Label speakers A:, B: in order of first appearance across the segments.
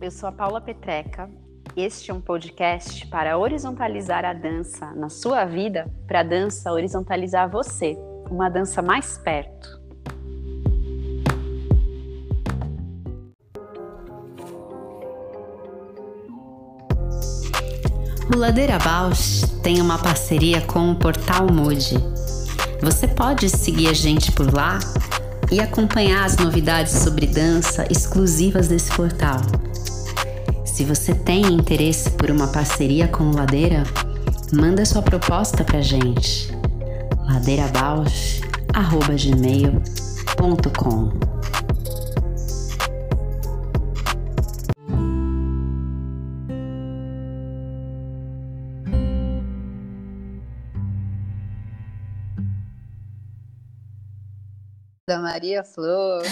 A: Eu sou a Paula Petreca. Este é um podcast para horizontalizar a dança na sua vida, para a dança horizontalizar você, uma dança mais perto. O Ladeira Bausch tem uma parceria com o Portal Mude. Você pode seguir a gente por lá e acompanhar as novidades sobre dança exclusivas desse portal. Se você tem interesse por uma parceria com o Ladeira, manda sua proposta pra gente. ladeirabausch@gmail.com
B: da Maria Flor.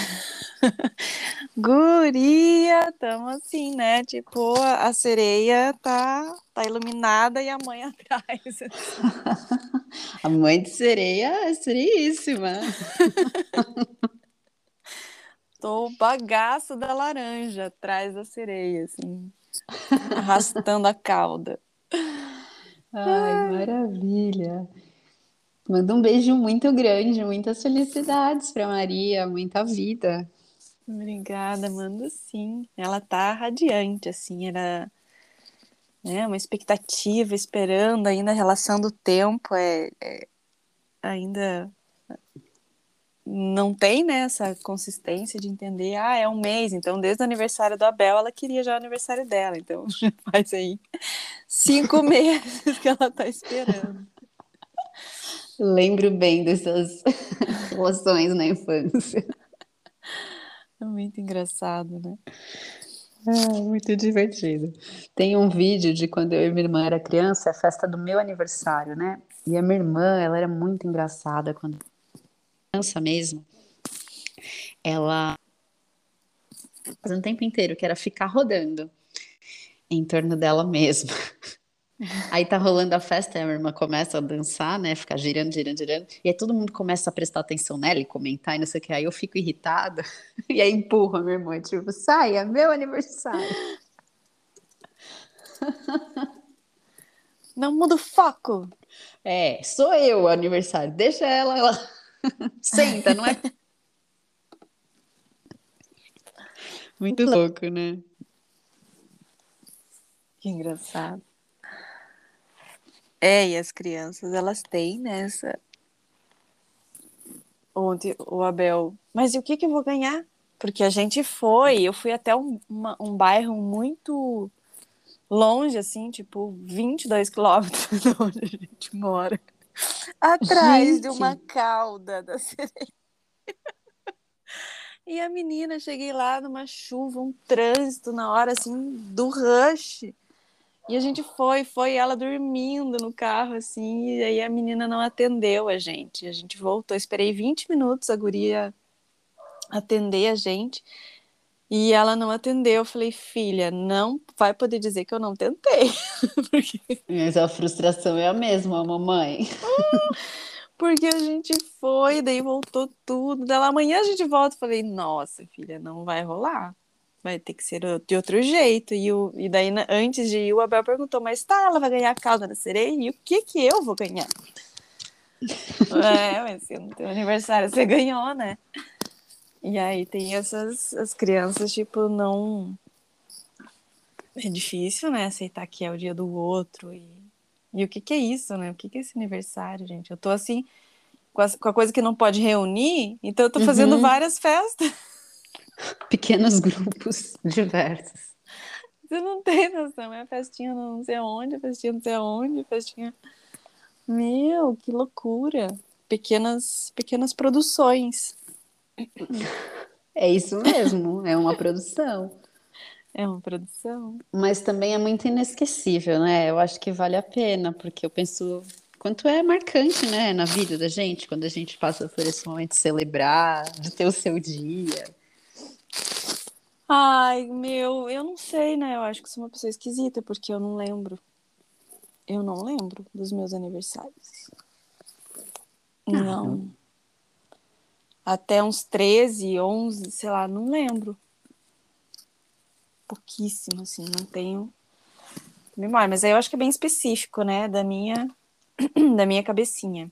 C: Guria, tamo assim, né? Tipo, a sereia tá, tá iluminada e a mãe atrás.
B: a mãe de sereia é sereíssima.
C: Tô o bagaço da laranja atrás da sereia, assim, arrastando a cauda.
B: Ai, maravilha. Manda um beijo muito grande, muitas felicidades para Maria, muita vida.
C: Obrigada, mando sim. Ela tá radiante, assim, era né, uma expectativa, esperando ainda a relação do tempo, é, é ainda não tem né, essa consistência de entender, ah, é um mês, então desde o aniversário do Abel ela queria já o aniversário dela, então faz aí cinco meses que ela tá esperando.
B: Lembro bem dessas relações na infância.
C: É muito engraçado, né?
B: É, muito divertido. Tem um vídeo de quando eu e minha irmã era criança, a festa do meu aniversário, né? E a minha irmã, ela era muito engraçada quando criança mesmo. Ela fazia um tempo inteiro que era ficar rodando em torno dela mesma. Aí tá rolando a festa, a minha irmã começa a dançar, né? Ficar girando, girando, girando. E aí todo mundo começa a prestar atenção nela e comentar e não sei o que. Aí eu fico irritada. E aí empurro a minha irmã, tipo, sai, é meu aniversário.
C: Não muda o foco.
B: É, sou eu o aniversário. Deixa ela, ela senta, não é? Muito louco, né?
C: Que engraçado. É, e as crianças, elas têm nessa. Ontem o Abel, mas e o que, que eu vou ganhar? Porque a gente foi, eu fui até um, uma, um bairro muito longe, assim, tipo 22 quilômetros de onde a gente mora. Atrás gente. de uma cauda da sereia. E a menina, cheguei lá numa chuva, um trânsito na hora, assim, do rush. E a gente foi, foi ela dormindo no carro, assim, e aí a menina não atendeu a gente. A gente voltou, esperei 20 minutos a guria atender a gente, e ela não atendeu. Eu falei, filha, não vai poder dizer que eu não tentei.
B: Porque... Mas a frustração é a mesma, mamãe.
C: Porque a gente foi, daí voltou tudo. Dela amanhã a gente volta. Eu falei, nossa, filha, não vai rolar vai ter que ser de outro jeito. E, o, e daí, antes de ir, o Abel perguntou, mas tá, ela vai ganhar a cauda da sereia? E o que que eu vou ganhar? é, mas no teu aniversário você ganhou, né? E aí tem essas as crianças, tipo, não. É difícil, né? Aceitar que é o dia do outro. E, e o que que é isso, né? O que que é esse aniversário, gente? Eu tô assim, com a, com a coisa que não pode reunir, então eu tô fazendo uhum. várias festas
B: pequenos grupos diversos.
C: Você não tem noção. É festinha não sei aonde, festinha não sei aonde, festinha. Meu, que loucura. Pequenas, pequenas produções.
B: É isso mesmo, é uma produção.
C: É uma produção.
B: Mas também é muito inesquecível, né? Eu acho que vale a pena, porque eu penso quanto é marcante, né, na vida da gente, quando a gente passa por esse momento de celebrar, de ter o seu dia.
C: Ai, meu, eu não sei, né? Eu acho que sou uma pessoa esquisita, porque eu não lembro. Eu não lembro dos meus aniversários. Não. Até uns 13, 11, sei lá, não lembro. Pouquíssimo, assim, não tenho memória. Mas aí eu acho que é bem específico, né, da minha, da minha cabecinha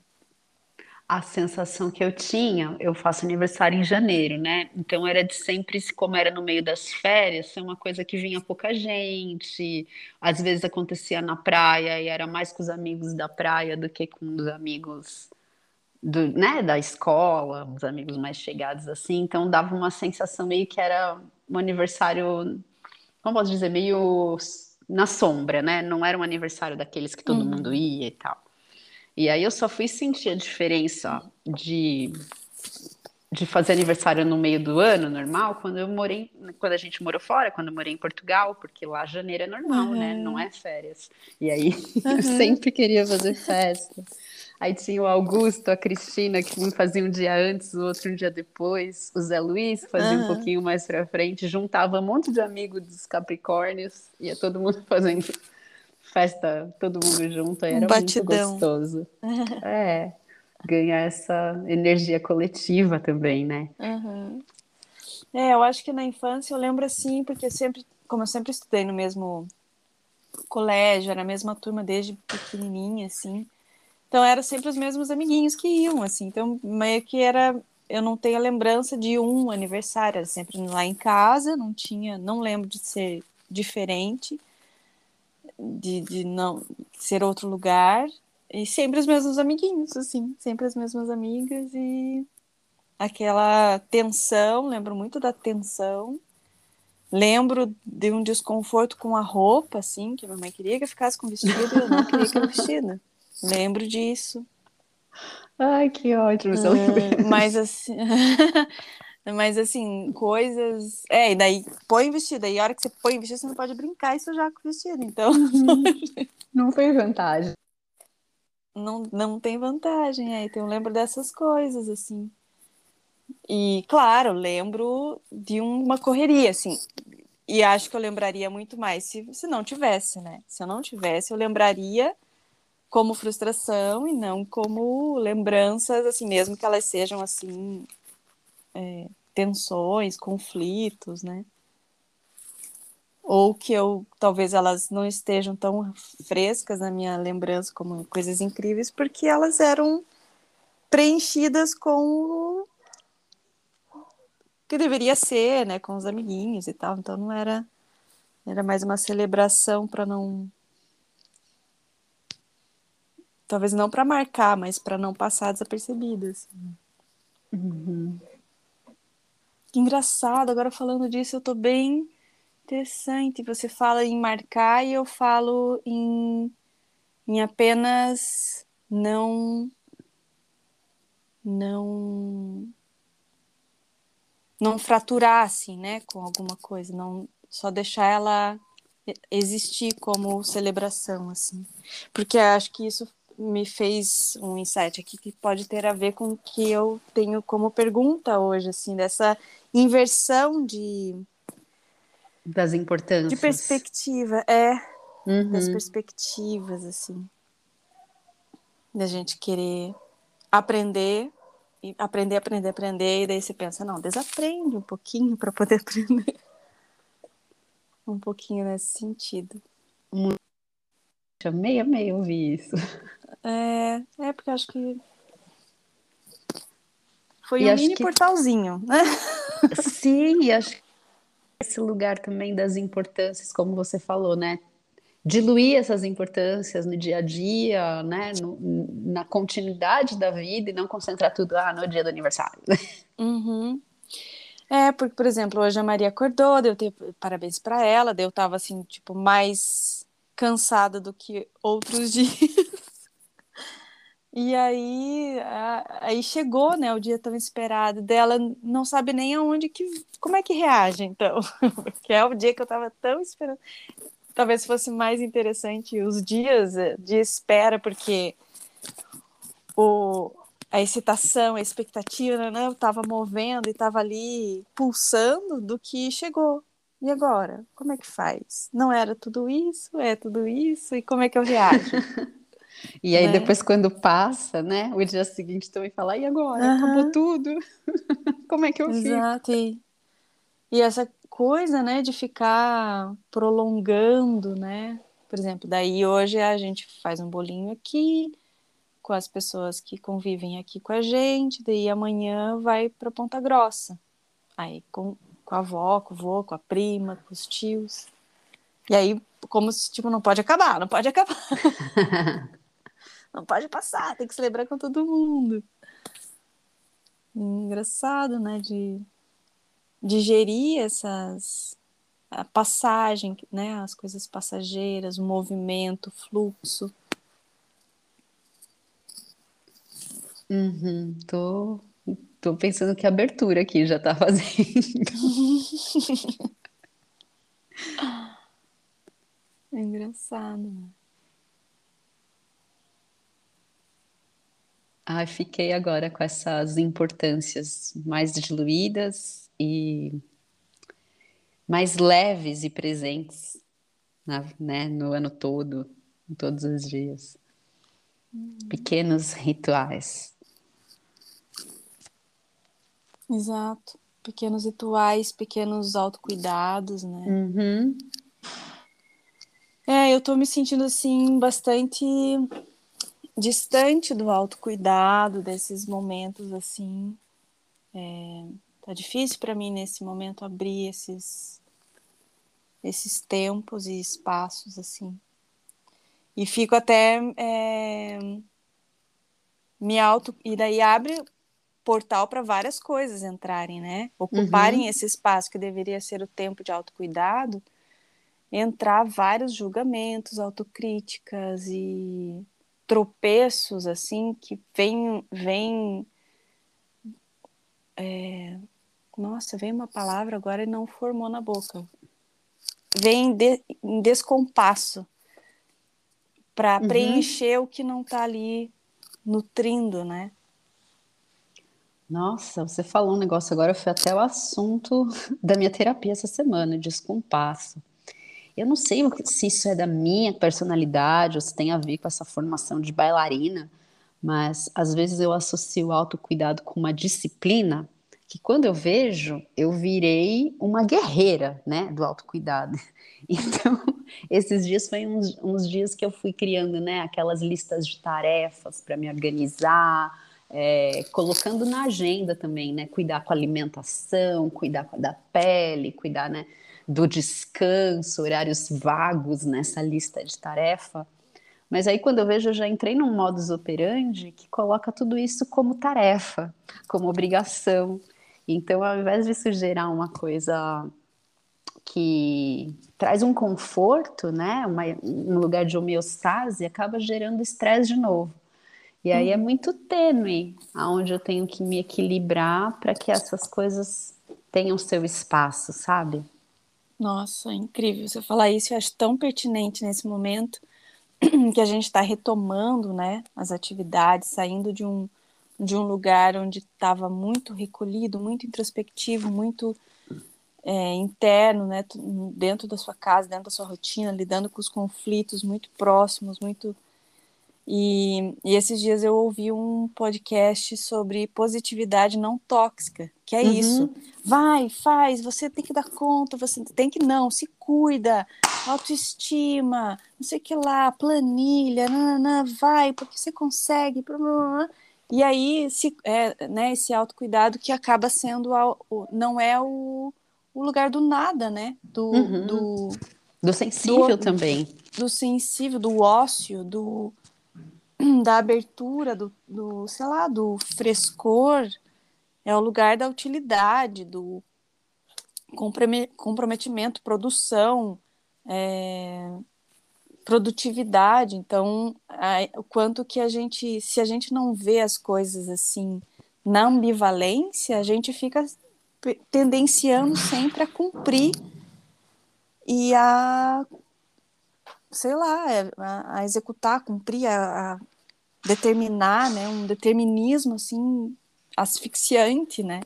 B: a sensação que eu tinha, eu faço aniversário em janeiro, né? Então era de sempre, como era no meio das férias, ser uma coisa que vinha pouca gente. Às vezes acontecia na praia e era mais com os amigos da praia do que com os amigos do, né, da escola, os amigos mais chegados assim. Então dava uma sensação meio que era um aniversário, como posso dizer, meio na sombra, né? Não era um aniversário daqueles que todo uhum. mundo ia e tal. E aí eu só fui sentir a diferença de, de fazer aniversário no meio do ano normal quando eu morei, quando a gente morou fora, quando eu morei em Portugal, porque lá janeiro é normal, uhum. né? Não é férias. E aí uhum. eu sempre queria fazer festa. Aí tinha o Augusto, a Cristina, que um fazia um dia antes, o outro um dia depois. O Zé Luiz fazia uhum. um pouquinho mais pra frente. Juntava um monte de amigos dos Capricórnios. Ia todo mundo fazendo festa, todo mundo junto, era Batidão. muito gostoso. é, ganhar essa energia coletiva também, né?
C: Uhum. É, eu acho que na infância eu lembro assim, porque sempre, como eu sempre estudei no mesmo colégio, era a mesma turma desde pequenininha, assim. Então era sempre os mesmos amiguinhos que iam, assim. Então meio que era, eu não tenho a lembrança de um aniversário, era sempre lá em casa, não tinha, não lembro de ser diferente de, de não ser outro lugar e sempre os mesmos amiguinhos, assim, sempre as mesmas amigas e aquela tensão, lembro muito da tensão. Lembro de um desconforto com a roupa, assim, que a mamãe queria que eu ficasse com vestido e eu não queria que eu vestida. Lembro disso.
B: Ai, que ótimo.
C: Uh, mas assim, Mas assim, coisas. É, e daí põe vestido. Aí a hora que você põe vestido, você não pode brincar e sujar com o vestido. Então.
B: não tem vantagem.
C: Não, não tem vantagem. Aí então eu lembro dessas coisas, assim. E, claro, lembro de uma correria, assim. E acho que eu lembraria muito mais se, se não tivesse, né? Se eu não tivesse, eu lembraria como frustração e não como lembranças, assim, mesmo que elas sejam, assim, é, tensões, conflitos, né? Ou que eu talvez elas não estejam tão frescas na minha lembrança como coisas incríveis, porque elas eram preenchidas com o que deveria ser, né, com os amiguinhos e tal. Então não era era mais uma celebração para não talvez não para marcar, mas para não passar desapercebido. Assim.
B: Uhum.
C: Que engraçado, agora falando disso, eu tô bem interessante. Você fala em marcar e eu falo em, em apenas não. Não. Não fraturar, assim, né, com alguma coisa, não só deixar ela existir como celebração, assim. Porque acho que isso me fez um insight aqui que pode ter a ver com o que eu tenho como pergunta hoje, assim, dessa inversão de
B: das importâncias
C: de perspectiva, é uhum. das perspectivas, assim, da gente querer aprender e aprender, aprender, aprender, e daí você pensa, não, desaprende um pouquinho para poder aprender. um pouquinho nesse sentido.
B: Muito. Amei, amei ouvir isso.
C: É, é porque acho que foi e um mini que... portalzinho, né?
B: Sim, e acho que esse lugar também das importâncias, como você falou, né? Diluir essas importâncias no dia a dia, né? No, na continuidade da vida e não concentrar tudo ah, no dia do aniversário.
C: Uhum. É, porque, por exemplo, hoje a Maria acordou, deu parabéns para ela, eu tava assim, tipo, mais cansada do que outros dias. E aí, aí chegou, né, o dia tão esperado dela, não sabe nem aonde que, como é que reage, então, porque é o dia que eu tava tão esperando. Talvez fosse mais interessante os dias de espera, porque o, a excitação, a expectativa, né, eu tava movendo e tava ali pulsando do que chegou. E agora? Como é que faz? Não era tudo isso? É tudo isso? E como é que eu reajo?
B: E aí, né? depois, quando passa, né? O dia seguinte também fala, e agora? Uhum. Acabou tudo. Como é que eu
C: fico? Exato. E, e essa coisa, né, de ficar prolongando, né? Por exemplo, daí hoje a gente faz um bolinho aqui com as pessoas que convivem aqui com a gente, daí amanhã vai para Ponta Grossa. Aí com, com a avó, com o vô, com a prima, com os tios. E aí, como se, tipo, não pode acabar, não pode acabar. Não pode passar, tem que celebrar com todo mundo. Engraçado, né? De digerir essas a passagem, né? As coisas passageiras, o movimento, o fluxo.
B: Uhum, tô, tô pensando que abertura aqui já tá fazendo.
C: é engraçado. Né?
B: Ah, fiquei agora com essas importâncias mais diluídas e mais leves e presentes na, né, no ano todo, em todos os dias. Uhum. Pequenos rituais.
C: Exato. Pequenos rituais, pequenos autocuidados, né?
B: Uhum.
C: É, eu tô me sentindo assim bastante distante do autocuidado, desses momentos assim. É, tá difícil para mim nesse momento abrir esses esses tempos e espaços assim. E fico até é, me auto e daí abre portal para várias coisas entrarem, né? Ocuparem uhum. esse espaço que deveria ser o tempo de autocuidado, entrar vários julgamentos, autocríticas e tropeços assim que vem vem é... nossa vem uma palavra agora e não formou na boca vem de, em descompasso para uhum. preencher o que não está ali nutrindo né
B: nossa, você falou um negócio agora, foi até o assunto da minha terapia essa semana, descompasso. Eu não sei se isso é da minha personalidade ou se tem a ver com essa formação de bailarina, mas às vezes eu associo o autocuidado com uma disciplina que quando eu vejo, eu virei uma guerreira, né, do autocuidado. Então, esses dias foi uns, uns dias que eu fui criando, né, aquelas listas de tarefas para me organizar, é, colocando na agenda também, né, cuidar com a alimentação, cuidar da pele, cuidar, né, do descanso, horários vagos nessa lista de tarefa. Mas aí quando eu vejo, eu já entrei num modus operandi que coloca tudo isso como tarefa, como obrigação. Então, ao invés de isso gerar uma coisa que traz um conforto, né, uma, um lugar de homeostase, acaba gerando estresse de novo. E aí é muito tênue aonde eu tenho que me equilibrar para que essas coisas tenham seu espaço, sabe?
C: Nossa, incrível. Você falar isso, eu acho tão pertinente nesse momento que a gente está retomando, né, as atividades, saindo de um, de um lugar onde estava muito recolhido, muito introspectivo, muito é, interno, né, dentro da sua casa, dentro da sua rotina, lidando com os conflitos muito próximos, muito e, e, esses dias eu ouvi um podcast sobre positividade não tóxica, que é uhum. isso. Vai, faz, você tem que dar conta, você tem que não, se cuida, autoestima, não sei o que lá, planilha, nanana, vai, porque você consegue. Blá. E aí, se, é, né, esse autocuidado que acaba sendo, o, não é o, o lugar do nada, né? Do,
B: uhum. do, do sensível do, também.
C: Do sensível, do ócio, do da abertura, do, do, sei lá, do frescor, é o lugar da utilidade, do comprometimento, produção, é, produtividade. Então, o quanto que a gente, se a gente não vê as coisas assim na ambivalência, a gente fica tendenciando sempre a cumprir e a sei lá, é, a, a executar, cumprir, a, a, determinar, né, um determinismo assim asfixiante, né?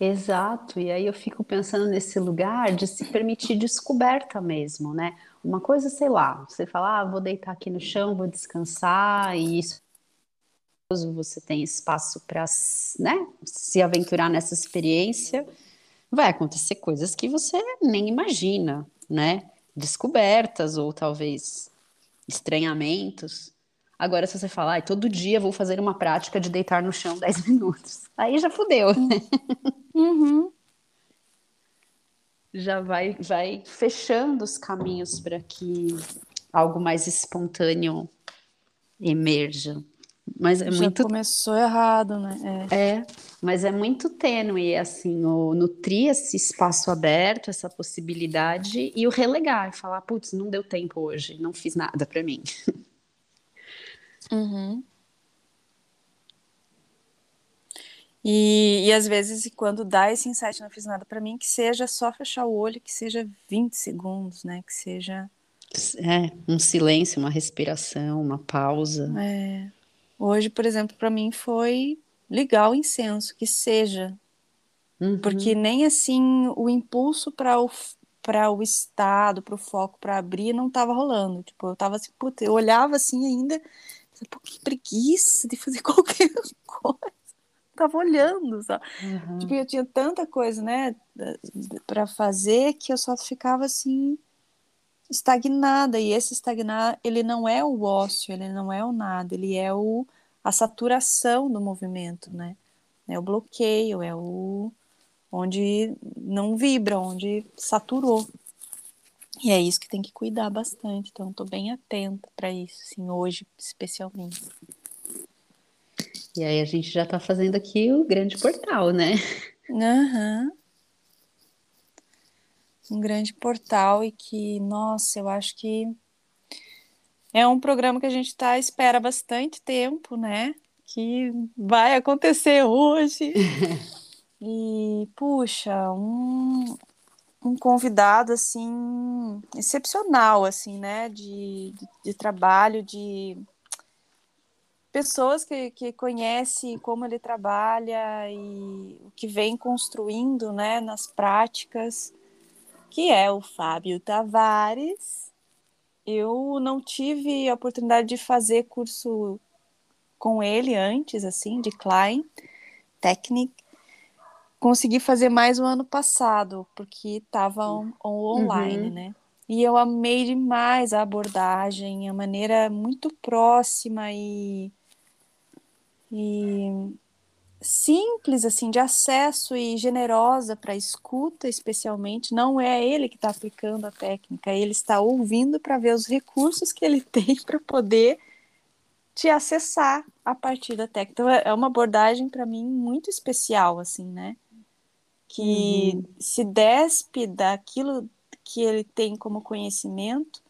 B: Exato, e aí eu fico pensando nesse lugar de se permitir descoberta mesmo, né? Uma coisa, sei lá, você fala, ah, vou deitar aqui no chão, vou descansar, e isso você tem espaço para né, se aventurar nessa experiência, vai acontecer coisas que você nem imagina, né? Descobertas ou talvez estranhamentos. Agora, se você falar, ah, todo dia vou fazer uma prática de deitar no chão 10 minutos, aí já fudeu, né?
C: Uhum.
B: Já vai, vai fechando os caminhos para que algo mais espontâneo emerja. Mas é
C: já
B: muito.
C: começou errado, né?
B: É. é, mas é muito tênue, assim, o nutrir esse espaço aberto, essa possibilidade, e o relegar, e falar, putz, não deu tempo hoje, não fiz nada para mim.
C: Uhum. E, e às vezes, quando dá esse insight, não fiz nada para mim, que seja só fechar o olho, que seja 20 segundos, né? Que seja.
B: É, um silêncio, uma respiração, uma pausa.
C: É. Hoje, por exemplo, para mim foi ligar o incenso, que seja.
B: Uhum.
C: Porque nem assim o impulso para o para o estado, para o foco, para abrir, não estava rolando. Tipo, eu tava assim, puta, eu olhava assim ainda Pô, que preguiça de fazer qualquer coisa. Tava olhando, sabe? Uhum. Tipo, eu tinha tanta coisa, né, para fazer que eu só ficava assim estagnada. E esse estagnar, ele não é o ócio, ele não é o nada, ele é o a saturação do movimento, né? É o bloqueio, é o onde não vibra, onde saturou. E é isso que tem que cuidar bastante. Então, estou bem atenta para isso, assim, hoje, especialmente.
B: E aí a gente já está fazendo aqui o grande portal, né?
C: Uhum. Um grande portal e que, nossa, eu acho que é um programa que a gente tá espera bastante tempo, né? Que vai acontecer hoje. e, puxa, um, um convidado assim excepcional assim né de, de, de trabalho de pessoas que, que conhecem como ele trabalha e o que vem construindo né nas práticas que é o Fábio Tavares eu não tive a oportunidade de fazer curso com ele antes assim de Klein Technic consegui fazer mais o ano passado, porque estava on, online, uhum. né? E eu amei demais a abordagem, a maneira muito próxima e, e simples assim de acesso e generosa para escuta, especialmente. Não é ele que está aplicando a técnica, ele está ouvindo para ver os recursos que ele tem para poder te acessar a partir da técnica. Então é, é uma abordagem para mim muito especial, assim, né? que uhum. se despe daquilo que ele tem como conhecimento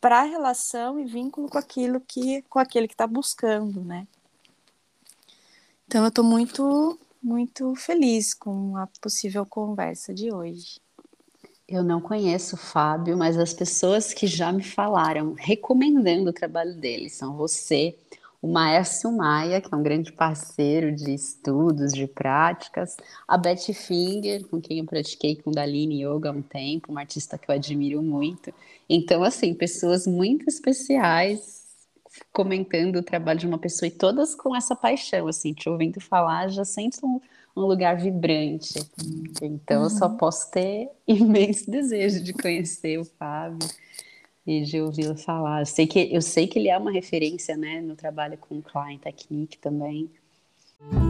C: para a relação e vínculo com aquilo que com aquele que está buscando, né? Então eu estou muito muito feliz com a possível conversa de hoje.
B: Eu não conheço o Fábio, mas as pessoas que já me falaram recomendando o trabalho dele são você, o Maércio Maia, que é um grande parceiro de estudos, de práticas, a Betty Finger, com quem eu pratiquei Kundalini Yoga há um tempo, uma artista que eu admiro muito. Então, assim, pessoas muito especiais comentando o trabalho de uma pessoa e todas com essa paixão, assim, te ouvindo falar, já sente um, um lugar vibrante. Então, uhum. eu só uhum. posso ter imenso desejo de conhecer o Fábio e de ouvi-lo falar. Eu sei, que, eu sei que ele é uma referência né, no trabalho com Klein Technique também.
C: Olá,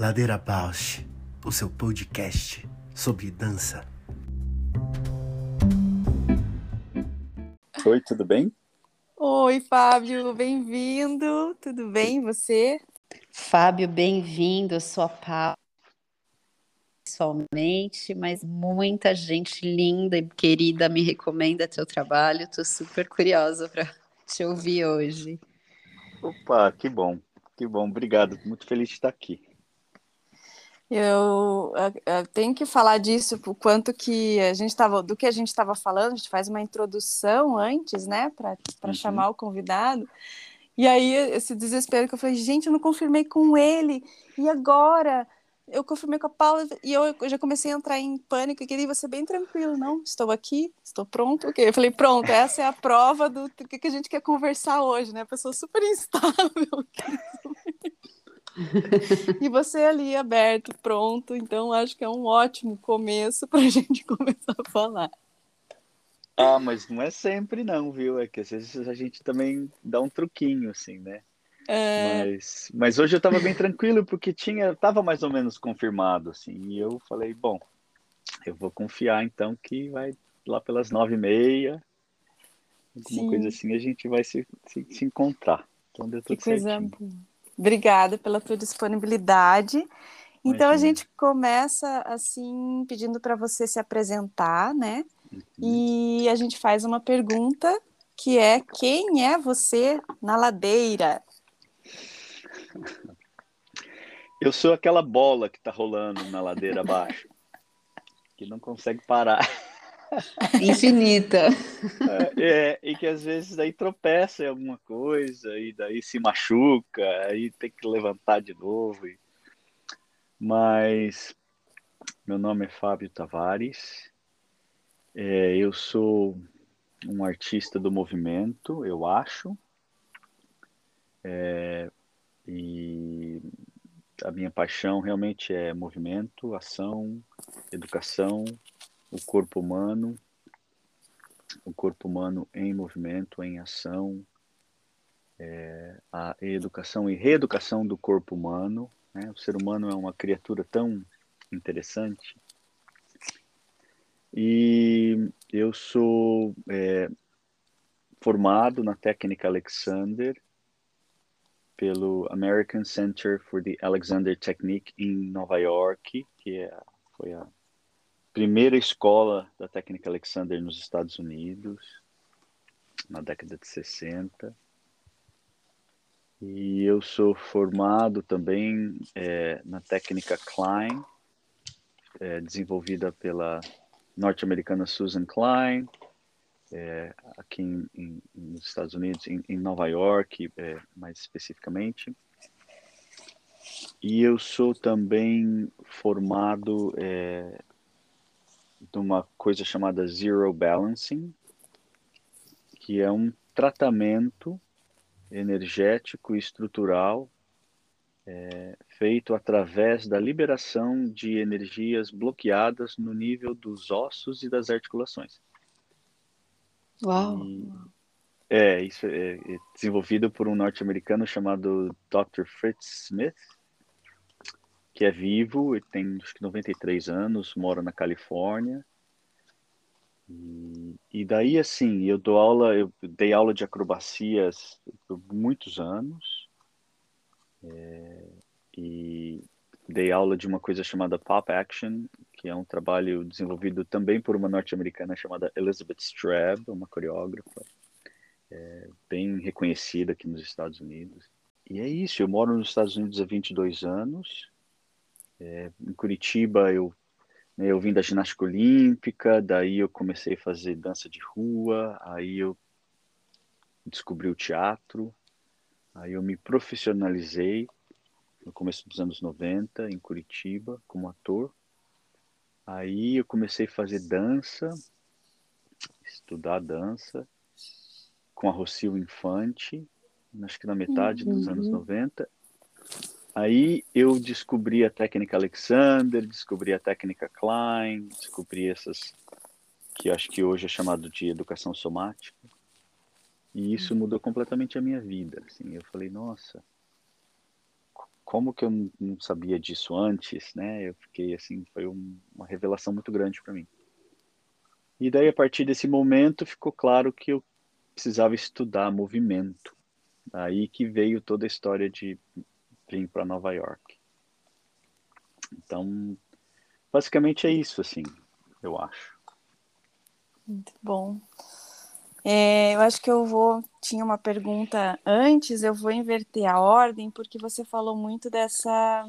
D: Ladeira Bausch, o seu podcast sobre dança.
E: Oi, tudo bem?
C: Oi, Fábio, bem-vindo. Tudo bem, você?
B: Fábio, bem-vindo. Eu sou a Paula pessoalmente, mas muita gente linda e querida me recomenda teu trabalho. Estou super curiosa para te ouvir hoje.
E: Opa, que bom, que bom, obrigado. Muito feliz de estar aqui.
C: Eu, eu, tenho que falar disso, por quanto que a gente estava, do que a gente estava falando, a gente faz uma introdução antes, né, para uhum. chamar o convidado. E aí, esse desespero que eu falei, gente, eu não confirmei com ele, e agora? Eu confirmei com a Paula e eu, eu já comecei a entrar em pânico. Eu queria você bem tranquilo, não? Estou aqui, estou pronto. Ok, eu falei, pronto, essa é a prova do que, que a gente quer conversar hoje, né? Pessoa super instável. e você ali aberto, pronto. Então, acho que é um ótimo começo para a gente começar a falar.
E: Ah, mas não é sempre não, viu? É que às vezes a gente também dá um truquinho, assim, né? É... Mas, mas hoje eu estava bem tranquilo porque tinha, estava mais ou menos confirmado, assim. E eu falei, bom, eu vou confiar então que vai lá pelas nove e meia, alguma Sim. coisa assim, a gente vai se, se, se encontrar. Então deu tudo que coisa certinho. boa.
C: Obrigada pela tua disponibilidade. Então Imagina. a gente começa assim pedindo para você se apresentar, né? Uhum. E a gente faz uma pergunta que é quem é você na ladeira?
E: Eu sou aquela bola que está rolando na ladeira abaixo, que não consegue parar.
B: Infinita.
E: É, é, e que às vezes daí tropeça em alguma coisa, e daí se machuca, aí tem que levantar de novo. E... Mas meu nome é Fábio Tavares, é, eu sou um artista do movimento, eu acho. É, e a minha paixão realmente é movimento, ação, educação, o corpo humano, o corpo humano em movimento, em ação, é, a educação e reeducação do corpo humano. Né? O ser humano é uma criatura tão interessante. E eu sou é, formado na técnica Alexander pelo American Center for the Alexander Technique em Nova York, que é, foi a primeira escola da técnica Alexander nos Estados Unidos, na década de 60. E eu sou formado também é, na técnica Klein, é, desenvolvida pela norte-americana Susan Klein, é, aqui em, em, nos Estados Unidos, em, em Nova York, é, mais especificamente. E eu sou também formado é, de uma coisa chamada Zero Balancing, que é um tratamento energético e estrutural é, feito através da liberação de energias bloqueadas no nível dos ossos e das articulações.
B: Uau!
E: E, é, isso é, é desenvolvido por um norte-americano chamado Dr. Fritz Smith, que é vivo, ele tem acho que 93 anos, mora na Califórnia. E, daí, assim, eu dou aula, eu dei aula de acrobacias por muitos anos. É, e dei aula de uma coisa chamada Pop Action, que é um trabalho desenvolvido também por uma norte-americana chamada Elizabeth Strab, uma coreógrafa é, bem reconhecida aqui nos Estados Unidos. E é isso, eu moro nos Estados Unidos há 22 anos, é, em Curitiba eu né, eu vim da ginástica olímpica, daí eu comecei a fazer dança de rua, aí eu descobri o teatro, aí eu me profissionalizei no começo dos anos 90 em Curitiba como ator. Aí eu comecei a fazer dança, estudar dança com a Rocio Infante, acho que na metade uhum. dos anos 90. Aí eu descobri a técnica Alexander, descobri a técnica Klein, descobri essas que acho que hoje é chamado de educação somática. E isso mudou completamente a minha vida. Assim, eu falei, nossa, como que eu não sabia disso antes, né? Eu fiquei assim, foi um, uma revelação muito grande para mim. E daí a partir desse momento ficou claro que eu precisava estudar movimento. Aí que veio toda a história de vir para Nova York. Então, basicamente é isso, assim, eu acho.
C: Muito bom. É, eu acho que eu vou. Tinha uma pergunta antes, eu vou inverter a ordem, porque você falou muito dessa.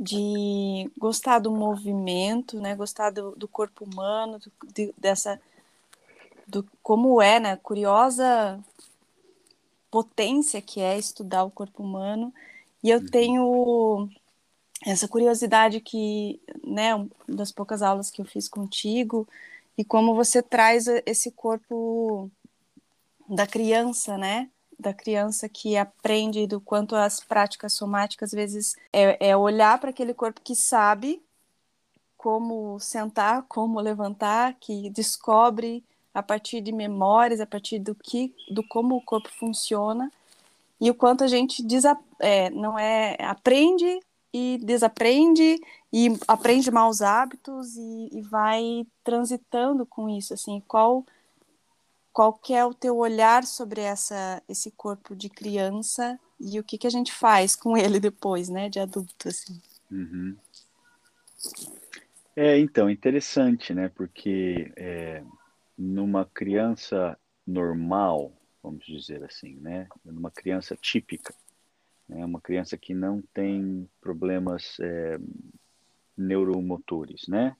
C: de gostar do movimento, né? Gostar do, do corpo humano, do, de, dessa. do como é, né? Curiosa potência que é estudar o corpo humano. E eu uhum. tenho essa curiosidade que, né, das poucas aulas que eu fiz contigo, e como você traz esse corpo da criança, né? Da criança que aprende do quanto as práticas somáticas, às vezes, é, é olhar para aquele corpo que sabe como sentar, como levantar, que descobre a partir de memórias, a partir do que, do como o corpo funciona e o quanto a gente desa, é, não é aprende e desaprende e aprende maus hábitos e, e, vai transitando com isso assim qual qual que é o teu olhar sobre essa esse corpo de criança e o que que a gente faz com ele depois né de adulto assim
E: uhum. é então interessante né porque é, numa criança normal vamos dizer assim né numa criança típica é uma criança que não tem problemas é, neuromotores, né?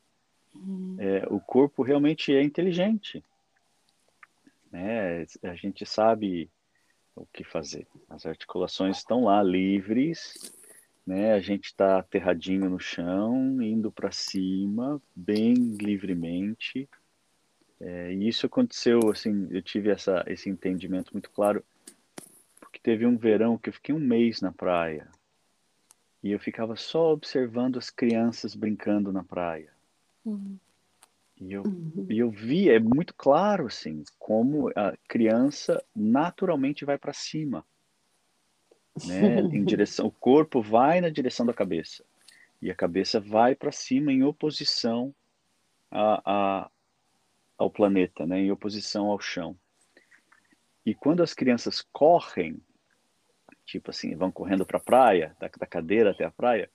E: Uhum. É, o corpo realmente é inteligente, né? A gente sabe o que fazer. As articulações estão lá livres, né? A gente está aterradinho no chão, indo para cima, bem livremente. É, e isso aconteceu, assim, eu tive essa, esse entendimento muito claro teve um verão que eu fiquei um mês na praia. E eu ficava só observando as crianças brincando na praia. Uhum. E eu, uhum. e eu vi, é muito claro, assim, como a criança naturalmente vai para cima. Né? em direção, o corpo vai na direção da cabeça. E a cabeça vai para cima em oposição a, a, ao planeta, né? em oposição ao chão. E quando as crianças correm, tipo assim, vão correndo para a praia, da, da cadeira até a praia,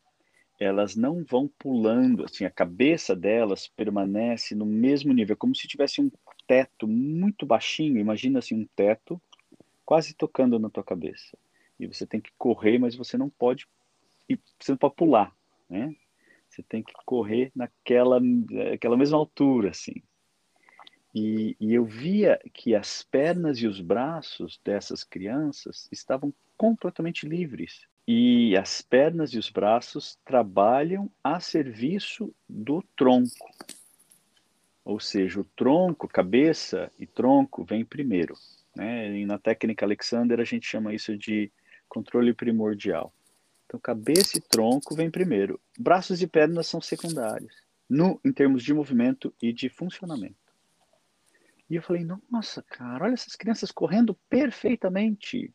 E: elas não vão pulando, assim, a cabeça delas permanece no mesmo nível, como se tivesse um teto muito baixinho, imagina assim um teto quase tocando na tua cabeça. E você tem que correr, mas você não pode você não pode pular, né? Você tem que correr naquela aquela mesma altura, assim. E, e eu via que as pernas e os braços dessas crianças estavam completamente livres. E as pernas e os braços trabalham a serviço do tronco. Ou seja, o tronco, cabeça e tronco vem primeiro. Né? E na técnica Alexander a gente chama isso de controle primordial. Então, cabeça e tronco vem primeiro. Braços e pernas são secundários, no, em termos de movimento e de funcionamento. E eu falei, nossa, cara, olha essas crianças correndo perfeitamente.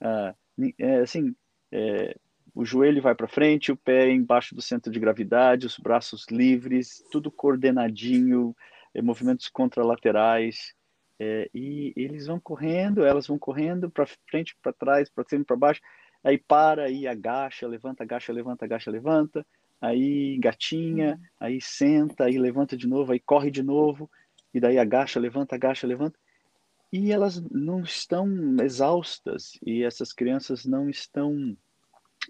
E: Ah, é, assim, é, o joelho vai para frente, o pé embaixo do centro de gravidade, os braços livres, tudo coordenadinho, é, movimentos contralaterais. É, e eles vão correndo, elas vão correndo para frente, para trás, para cima, para baixo. Aí para, aí agacha, levanta, agacha, levanta, agacha, levanta. Aí gatinha, uhum. aí senta, aí levanta de novo, aí corre de novo. E daí agacha, levanta, agacha, levanta. E elas não estão exaustas. E essas crianças não estão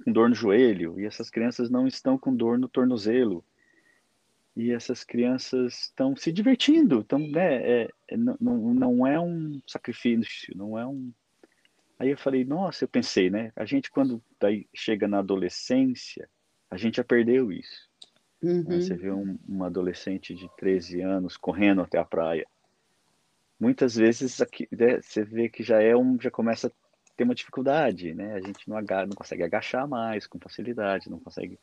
E: com dor no joelho. E essas crianças não estão com dor no tornozelo. e essas crianças estão se divertindo, estão, né, é, é, não, não é um sacrifício, não é um... Aí eu falei, nossa, eu pensei, né, a gente quando daí chega na adolescência, a gente já perdeu isso. Uhum. Você vê um, um, adolescente de 13 anos correndo até a praia. Muitas vezes aqui, né, você vê que já é um, já começa a ter uma dificuldade, né? A gente não, não consegue agachar mais com facilidade, não consegue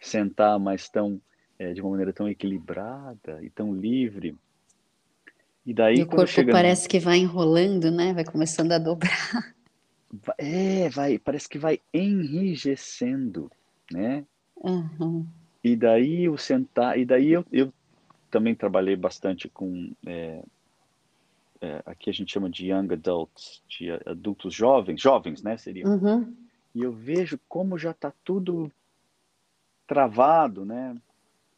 E: sentar mais tão é, de uma maneira tão equilibrada e tão livre.
B: E daí e o corpo chega parece que vai enrolando, né? Vai começando a dobrar.
E: É, vai, parece que vai enrijecendo, né?
B: Uhum.
E: E daí o sentar, e daí eu, eu também trabalhei bastante com é, é, aqui a gente chama de young adults, de adultos jovens, jovens, né? Seria.
B: Uhum.
E: E eu vejo como já está tudo travado, né?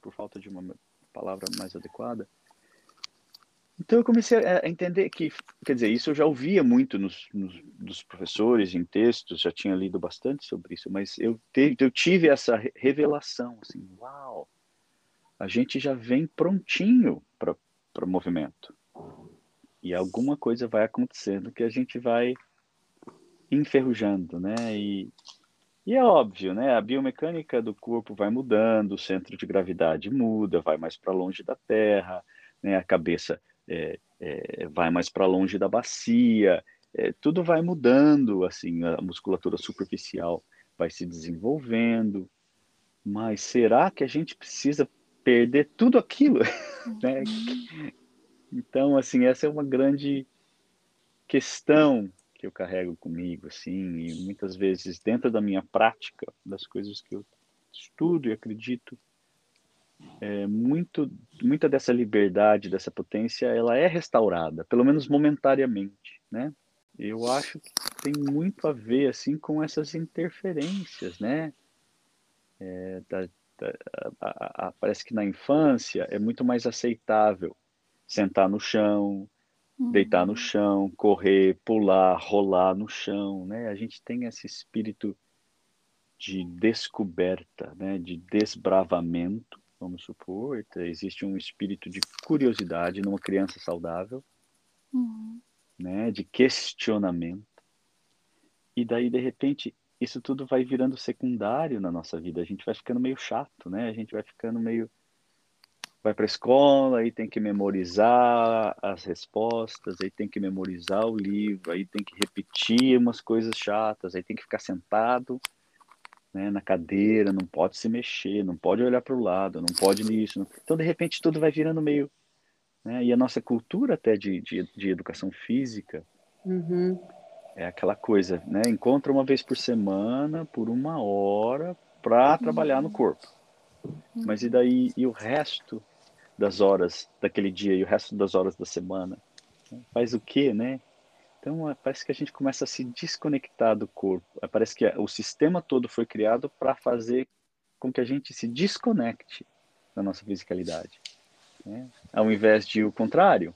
E: Por falta de uma palavra mais adequada. Então eu comecei a entender que, quer dizer, isso eu já ouvia muito nos, nos dos professores em textos, já tinha lido bastante sobre isso, mas eu, te, eu tive essa revelação, assim, uau, a gente já vem prontinho para o movimento. E alguma coisa vai acontecendo que a gente vai enferrujando, né? E, e é óbvio, né? A biomecânica do corpo vai mudando, o centro de gravidade muda, vai mais para longe da Terra, né? A cabeça é, é, vai mais para longe da bacia, é, tudo vai mudando, assim, a musculatura superficial vai se desenvolvendo. Mas será que a gente precisa perder tudo aquilo? né? Então, assim, essa é uma grande questão que eu carrego comigo, assim, e muitas vezes dentro da minha prática, das coisas que eu estudo e acredito, é, muito, muita dessa liberdade, dessa potência, ela é restaurada, pelo menos momentariamente, né? Eu acho que tem muito a ver, assim, com essas interferências, né? É, da, da, a, a, parece que na infância é muito mais aceitável sentar no chão, uhum. deitar no chão, correr, pular, rolar no chão, né? A gente tem esse espírito de descoberta, né? De desbravamento, vamos supor. Existe um espírito de curiosidade numa criança saudável,
C: uhum.
E: né? De questionamento. E daí, de repente, isso tudo vai virando secundário na nossa vida. A gente vai ficando meio chato, né? A gente vai ficando meio vai para a escola, aí tem que memorizar as respostas, aí tem que memorizar o livro, aí tem que repetir umas coisas chatas, aí tem que ficar sentado né, na cadeira, não pode se mexer, não pode olhar para o lado, não pode isso. Não... Então, de repente, tudo vai virando meio. Né, e a nossa cultura até de, de, de educação física
B: uhum.
E: é aquela coisa, né? Encontra uma vez por semana, por uma hora, para uhum. trabalhar no corpo. Mas e daí? E o resto? das horas daquele dia e o resto das horas da semana. Faz o quê, né? Então é, parece que a gente começa a se desconectar do corpo. É, parece que o sistema todo foi criado para fazer com que a gente se desconecte da nossa fisicalidade, né? ao invés de o contrário.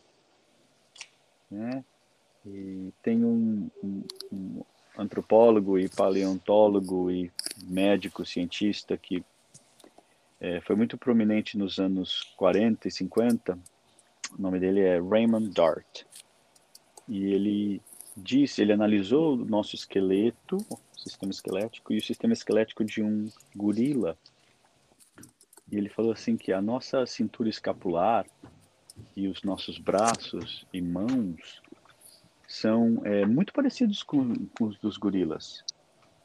E: Né? E tem um, um, um antropólogo e paleontólogo e médico cientista que é, foi muito prominente nos anos 40 e 50. O nome dele é Raymond Dart. E ele disse, ele analisou o nosso esqueleto, o sistema esquelético, e o sistema esquelético de um gorila. E ele falou assim que a nossa cintura escapular e os nossos braços e mãos são é, muito parecidos com, com, os dos gorilas.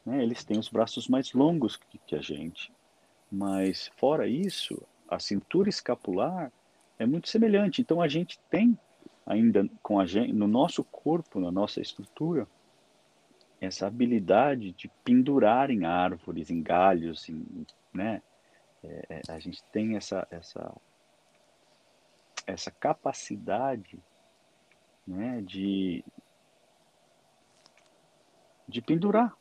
E: Né? Eles têm os braços mais longos que, que a gente. Mas fora isso, a cintura escapular é muito semelhante. Então a gente tem ainda com a gente, no nosso corpo, na nossa estrutura, essa habilidade de pendurar em árvores, em galhos, em, né? É, é a gente tem essa essa essa capacidade, né? De de pendurar,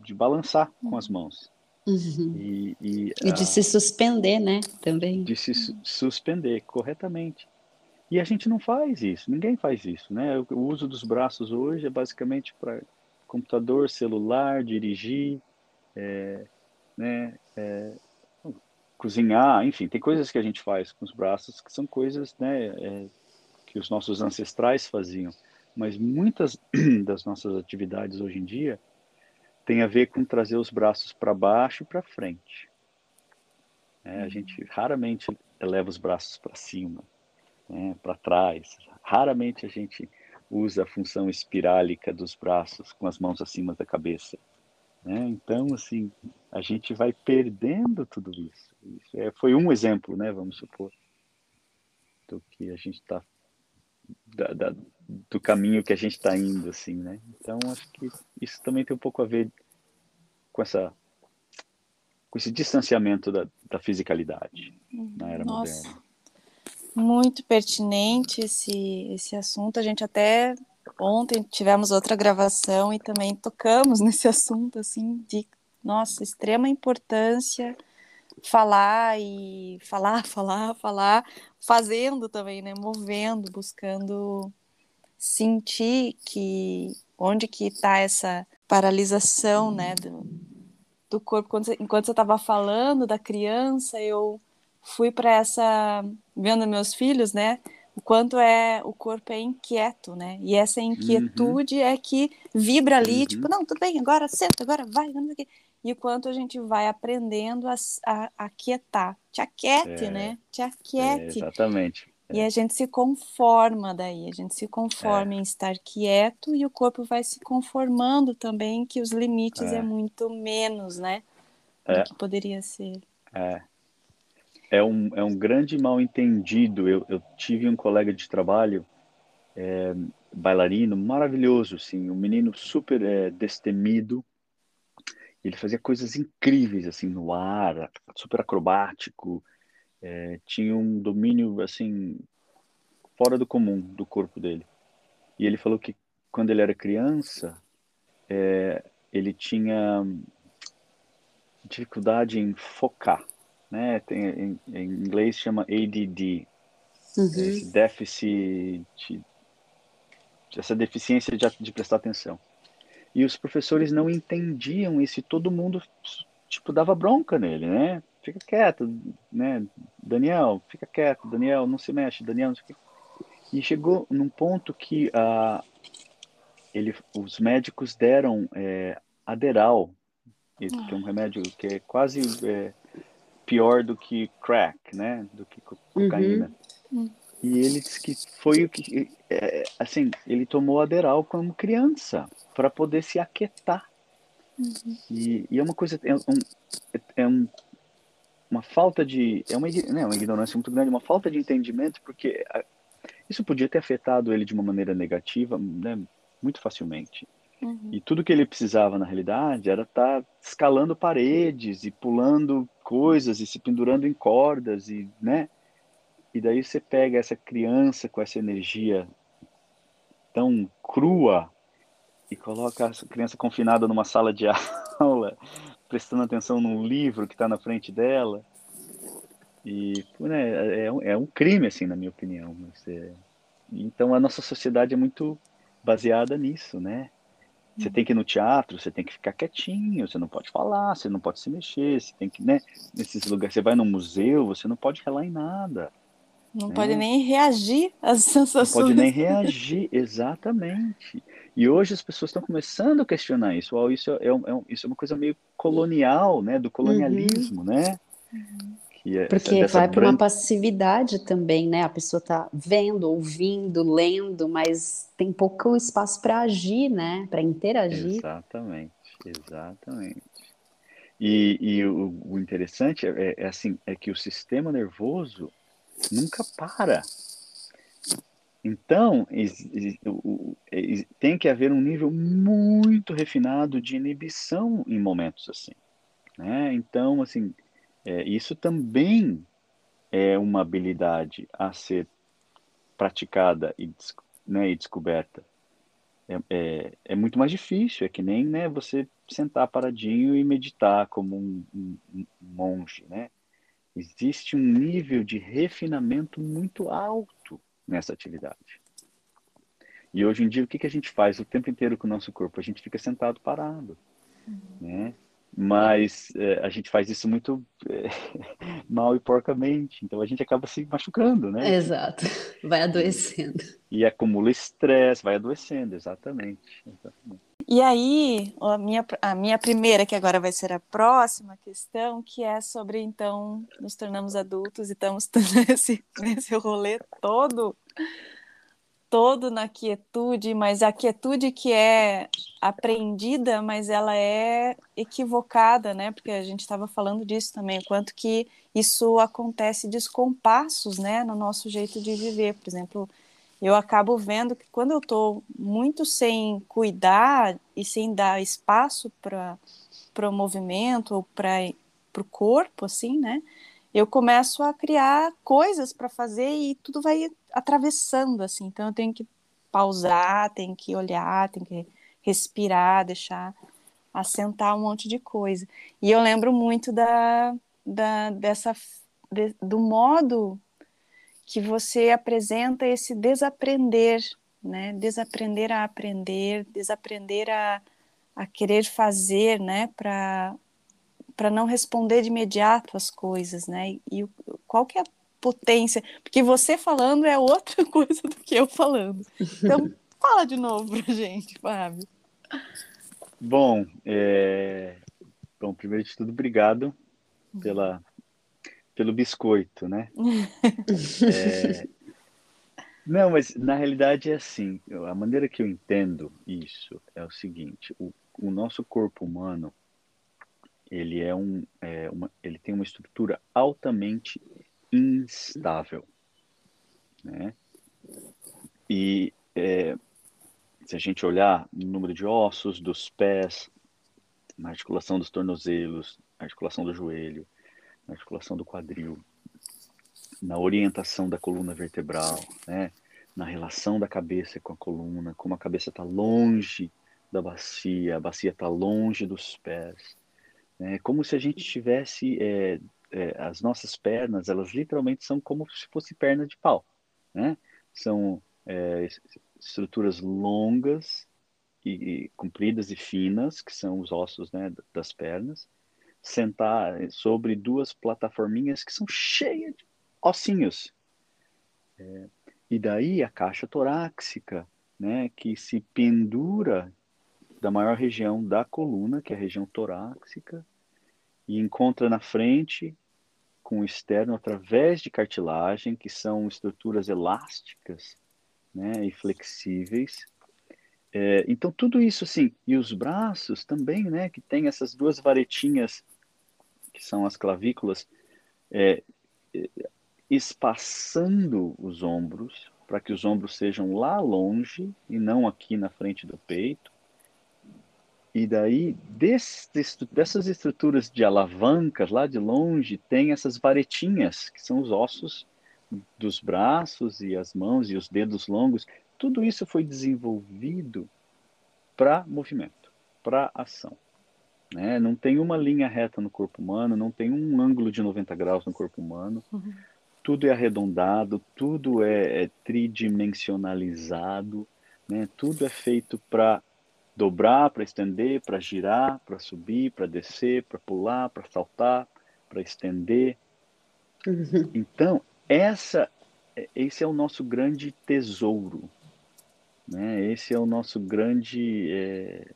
E: de balançar com as mãos.
B: Uhum. E, e, e, de se suspender, né? Também.
E: De se su suspender corretamente. E a gente não faz isso, ninguém faz isso, né? O, uso dos braços hoje é basicamente para computador, celular, dirigir, é, né? É, cozinhar, enfim, tem coisas que a gente faz com os braços que são coisas, né, é, que os nossos ancestrais faziam, mas muitas das nossas atividades hoje em dia tem a ver com trazer os braços para baixo e para frente. É, a gente raramente eleva os braços para cima, né, para trás. Raramente a gente usa a função espirálica dos braços com as mãos acima da cabeça. Né? Então, assim, a gente vai perdendo tudo isso. isso é, foi um exemplo, né, vamos supor, do que a gente está do caminho que a gente está indo, assim, né? Então, acho que isso também tem um pouco a ver com essa com esse distanciamento da, da fisicalidade na era Nossa, moderna.
C: Muito pertinente esse, esse assunto. A gente até ontem tivemos outra gravação e também tocamos nesse assunto, assim, de, nossa, extrema importância falar e falar, falar, falar, fazendo também, né? Movendo, buscando sentir que onde que está essa paralisação, né, do, do corpo. Quando enquanto você estava falando da criança, eu fui para essa vendo meus filhos, né? O quanto é o corpo é inquieto, né? E essa inquietude uhum. é que vibra ali, uhum. tipo, não, tudo bem, agora senta, agora vai, não sei o quê e o quanto a gente vai aprendendo a, a, a quietar. Te aquiete, é, né? Te aquiete.
E: É, exatamente.
C: E a gente se conforma daí, a gente se conforma é. em estar quieto e o corpo vai se conformando também que os limites é, é muito menos, né? Do é. que poderia ser.
E: É. É um, é um grande mal entendido. Eu, eu tive um colega de trabalho, é, bailarino, maravilhoso, assim, um menino super é, destemido, ele fazia coisas incríveis assim no ar, super acrobático, é, tinha um domínio assim fora do comum do corpo dele. E ele falou que quando ele era criança, é, ele tinha dificuldade em focar, né? Tem, em, em inglês chama ADD, uhum. déficit, essa deficiência de, de prestar atenção. E os professores não entendiam isso e todo mundo, tipo, dava bronca nele, né? Fica quieto, né? Daniel, fica quieto, Daniel, não se mexe, Daniel, não. E chegou num ponto que uh, ele, os médicos deram é, Aderal, que é um remédio que é quase é, pior do que crack, né? Do que cocaína. Uhum. E ele disse que foi o que, é, assim, ele tomou Aderal como criança para poder se aquietar. Uhum. E, e, é uma coisa, é, um, é um, uma falta de, é uma, né, uma ignorância muito grande, uma falta de entendimento, porque isso podia ter afetado ele de uma maneira negativa, né, muito facilmente. Uhum. E tudo que ele precisava na realidade era estar tá escalando paredes e pulando coisas e se pendurando em cordas e, né? E daí você pega essa criança com essa energia tão crua e coloca a criança confinada numa sala de aula, prestando atenção num livro que está na frente dela. E né, é, é, um crime, assim, na minha opinião. É... Então a nossa sociedade é muito baseada nisso, né? Você tem que ir no teatro, você tem que ficar quietinho, você não pode falar, você não pode se mexer, você tem que, né? Nesses lugares, você vai no museu, você não pode relar em nada.
C: Não né? pode nem reagir às sensações.
E: Não pode nem reagir, exatamente. E hoje as pessoas estão começando a questionar isso. Oh, isso, é, é, um, isso é uma coisa meio colonial, né? Do colonialismo, uhum. né?
B: Uhum. É Porque essa, vai para uma passividade também, né? A pessoa está vendo, ouvindo, lendo, mas tem pouco espaço para agir, né? Para interagir.
E: Exatamente, exatamente. E, e o, o, interessante é, é, assim, é que o sistema nervoso nunca para. Então, tem que haver um nível muito refinado de inibição em momentos assim. Né? Então, assim, é, isso também é uma habilidade a ser praticada e, né, e descoberta. É, é, é, muito mais difícil, é que nem né, você sentar paradinho e meditar como um, um, um monge, né? Existe um nível de refinamento muito alto nessa atividade. E hoje em dia, o que, que a gente faz o tempo inteiro com o nosso corpo? A gente fica sentado parado. Uhum. Né? Mas é, a gente faz isso muito é, mal e porcamente, então a gente acaba se machucando, né?
B: Exato, vai adoecendo.
E: E acumula estresse, vai adoecendo, exatamente. exatamente.
C: E aí, a minha, a minha primeira, que agora vai ser a próxima questão, que é sobre, então, nos tornamos adultos e estamos nesse, nesse rolê todo todo na quietude, mas a quietude que é aprendida, mas ela é equivocada, né? Porque a gente estava falando disso também, o quanto que isso acontece descompassos, né, no nosso jeito de viver. Por exemplo, eu acabo vendo que quando eu estou muito sem cuidar e sem dar espaço para o movimento ou para o corpo, assim, né? eu começo a criar coisas para fazer e tudo vai atravessando assim. Então eu tenho que pausar, tenho que olhar, tenho que respirar, deixar assentar um monte de coisa. E eu lembro muito da, da dessa de, do modo que você apresenta esse desaprender, né? Desaprender a aprender, desaprender a, a querer fazer, né? Para para não responder de imediato as coisas, né? E, e qual que é a potência? Porque você falando é outra coisa do que eu falando. Então, fala de novo pra gente, Fábio.
E: Bom, é... Bom, primeiro de tudo, obrigado pela, pelo biscoito, né? é... Não, mas na realidade é assim. A maneira que eu entendo isso é o seguinte: o, o nosso corpo humano ele é um, é uma, ele tem uma estrutura altamente instável, né? E é, se a gente olhar no número de ossos dos pés, na articulação dos tornozelos, na articulação do joelho, na articulação do quadril, na orientação da coluna vertebral, né? na relação da cabeça com a coluna, como a cabeça está longe da bacia, a bacia está longe dos pés, é como se a gente tivesse é, é, as nossas pernas, elas literalmente são como se fosse perna de pau, né? São é, estruturas longas e, e, compridas e finas, que são os ossos né, das pernas, sentar sobre duas plataforminhas que são cheias de ossinhos. É, e daí a caixa torácica, né, que se pendura da maior região da coluna, que é a região torácica, e encontra na frente com o externo através de cartilagem, que são estruturas elásticas né, e flexíveis. É, então, tudo isso, assim, e os braços também, né, que tem essas duas varetinhas, que são as clavículas, é, é espaçando os ombros, para que os ombros sejam lá longe e não aqui na frente do peito. E daí, desse, dessas estruturas de alavancas, lá de longe, tem essas varetinhas, que são os ossos dos braços e as mãos e os dedos longos. Tudo isso foi desenvolvido para movimento, para ação. Né? Não tem uma linha reta no corpo humano, não tem um ângulo de 90 graus no corpo humano. Uhum. Tudo é arredondado, tudo é, é tridimensionalizado, né? tudo é feito para dobrar, para estender, para girar, para subir, para descer, para pular, para saltar, para estender. Uhum. Então, essa, esse é o nosso grande tesouro. Né? Esse é o nosso grande é,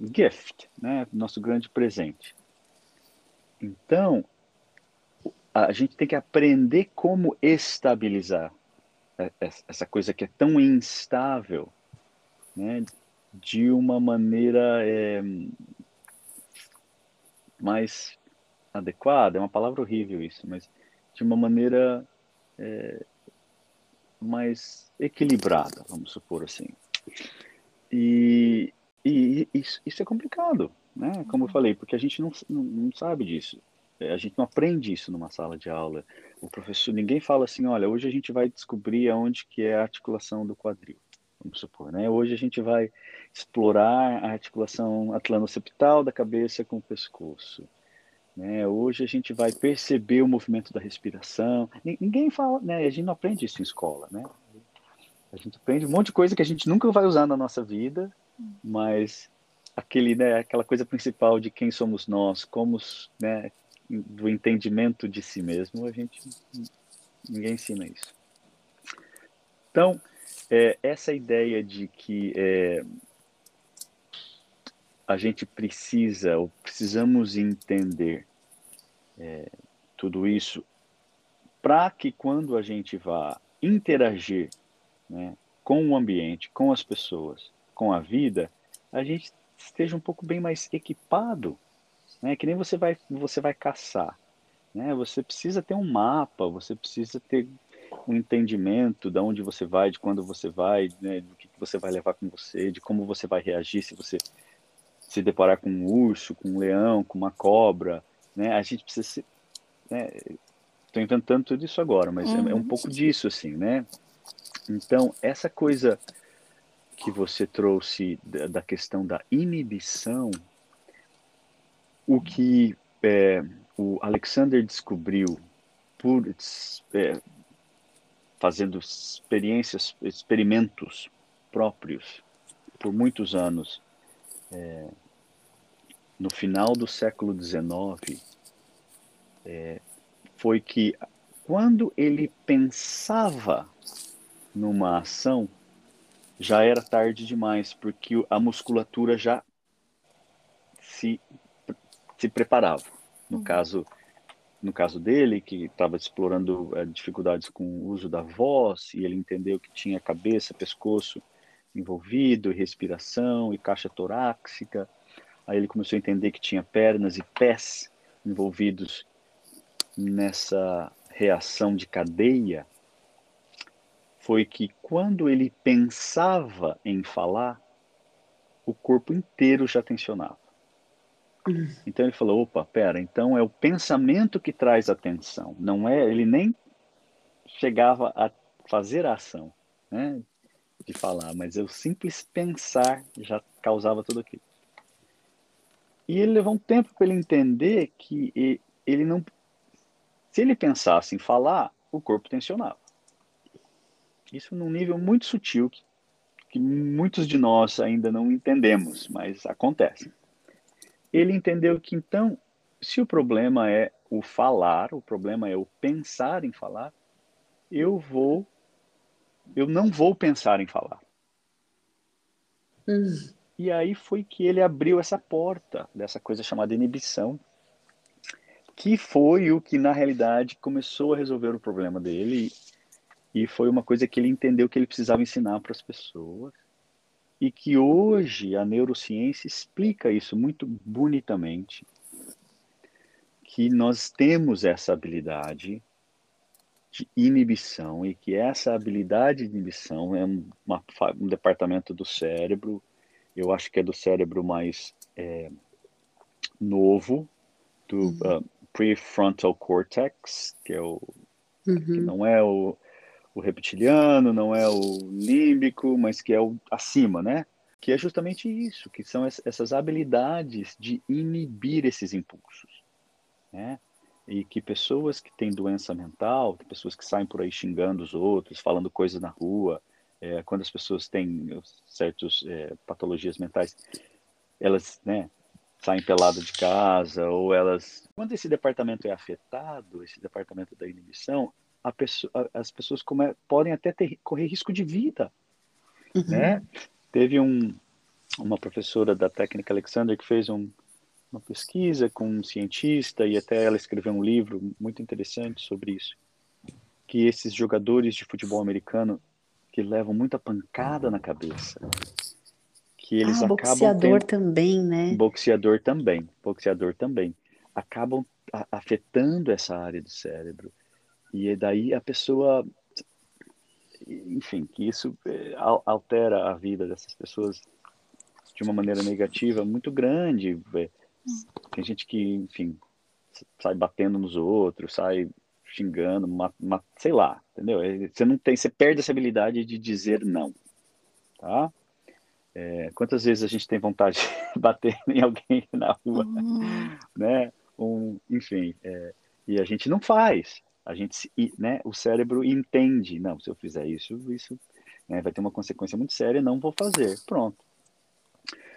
E: gift, né? nosso grande presente. Então, a gente tem que aprender como estabilizar essa coisa que é tão instável né, de uma maneira é, mais adequada, é uma palavra horrível isso, mas de uma maneira é, mais equilibrada, vamos supor assim. E, e isso, isso, é complicado, né? Como eu falei, porque a gente não, não, não sabe disso. É, a gente não aprende isso numa sala de aula. O professor, ninguém fala assim, olha, hoje a gente vai descobrir aonde que é a articulação do quadril vamos supor. Né? Hoje a gente vai explorar a articulação atlanoceptal da cabeça com o pescoço. Né? Hoje a gente vai perceber o movimento da respiração. Ninguém fala, né? A gente não aprende isso em escola, né? A gente aprende um monte de coisa que a gente nunca vai usar na nossa vida, mas aquele, né, aquela coisa principal de quem somos nós, como, né, do entendimento de si mesmo, a gente ninguém ensina isso. Então, é, essa ideia de que é, a gente precisa ou precisamos entender é, tudo isso para que quando a gente vá interagir né, com o ambiente, com as pessoas, com a vida, a gente esteja um pouco bem mais equipado, né? Que nem você vai você vai caçar, né? Você precisa ter um mapa, você precisa ter um entendimento de onde você vai, de quando você vai, né? Do que você vai levar com você, de como você vai reagir se você se deparar com um urso, com um leão, com uma cobra, né? A gente precisa se, né? Estou inventando tudo isso agora, mas uhum. é, é, um pouco disso assim, né? Então essa coisa que você trouxe da, da questão da inibição, o que é, o Alexander descobriu por é, fazendo experiências, experimentos próprios por muitos anos é, no final do século XIX, é, foi que quando ele pensava numa ação, já era tarde demais, porque a musculatura já se, se preparava. No uhum. caso no caso dele, que estava explorando é, dificuldades com o uso da voz, e ele entendeu que tinha cabeça, pescoço envolvido, respiração e caixa torácica. Aí ele começou a entender que tinha pernas e pés envolvidos nessa reação de cadeia. Foi que quando ele pensava em falar, o corpo inteiro já tensionava. Então ele falou: opa, pera, então é o pensamento que traz atenção, não é? Ele nem chegava a fazer a ação, né? de falar, mas o simples pensar já causava tudo aquilo. E ele levou um tempo para ele entender que ele não. Se ele pensasse em falar, o corpo tensionava. Isso num nível muito sutil que, que muitos de nós ainda não entendemos, mas acontece. Ele entendeu que então, se o problema é o falar, o problema é o pensar em falar, eu vou eu não vou pensar em falar. Hum. E aí foi que ele abriu essa porta dessa coisa chamada inibição, que foi o que na realidade começou a resolver o problema dele e foi uma coisa que ele entendeu que ele precisava ensinar para as pessoas e que hoje a neurociência explica isso muito bonitamente, que nós temos essa habilidade de inibição e que essa habilidade de inibição é uma, um departamento do cérebro, eu acho que é do cérebro mais é, novo, do uhum. uh, prefrontal cortex, que é o uhum. que não é o, o reptiliano, não é o límbico, mas que é o acima, né? Que é justamente isso, que são essas habilidades de inibir esses impulsos, né? e que pessoas que têm doença mental, pessoas que saem por aí xingando os outros, falando coisas na rua, é, quando as pessoas têm certas é, patologias mentais, elas né, saem peladas de casa, ou elas. Quando esse departamento é afetado, esse departamento da inibição, pessoa, as pessoas come, podem até ter, correr risco de vida. Uhum. Né? Teve um, uma professora da técnica Alexander que fez um, uma pesquisa com um cientista e até ela escreveu um livro muito interessante sobre isso, que esses jogadores de futebol americano que levam muita pancada na cabeça, que eles ah, acabam
B: boxeador tendo... também, né?
E: Boxeador também, boxeador também, acabam afetando essa área do cérebro e daí a pessoa, enfim, que isso eh, altera a vida dessas pessoas de uma maneira negativa muito grande. Tem gente que, enfim, sai batendo nos outros, sai xingando, ma, ma, sei lá, entendeu? É, você não tem, você perde essa habilidade de dizer não, tá? É, quantas vezes a gente tem vontade de bater em alguém na rua, uhum. né? Um, enfim, é, e a gente não faz. A gente, né? O cérebro entende, não, se eu fizer isso, isso né, vai ter uma consequência muito séria, não vou fazer. Pronto.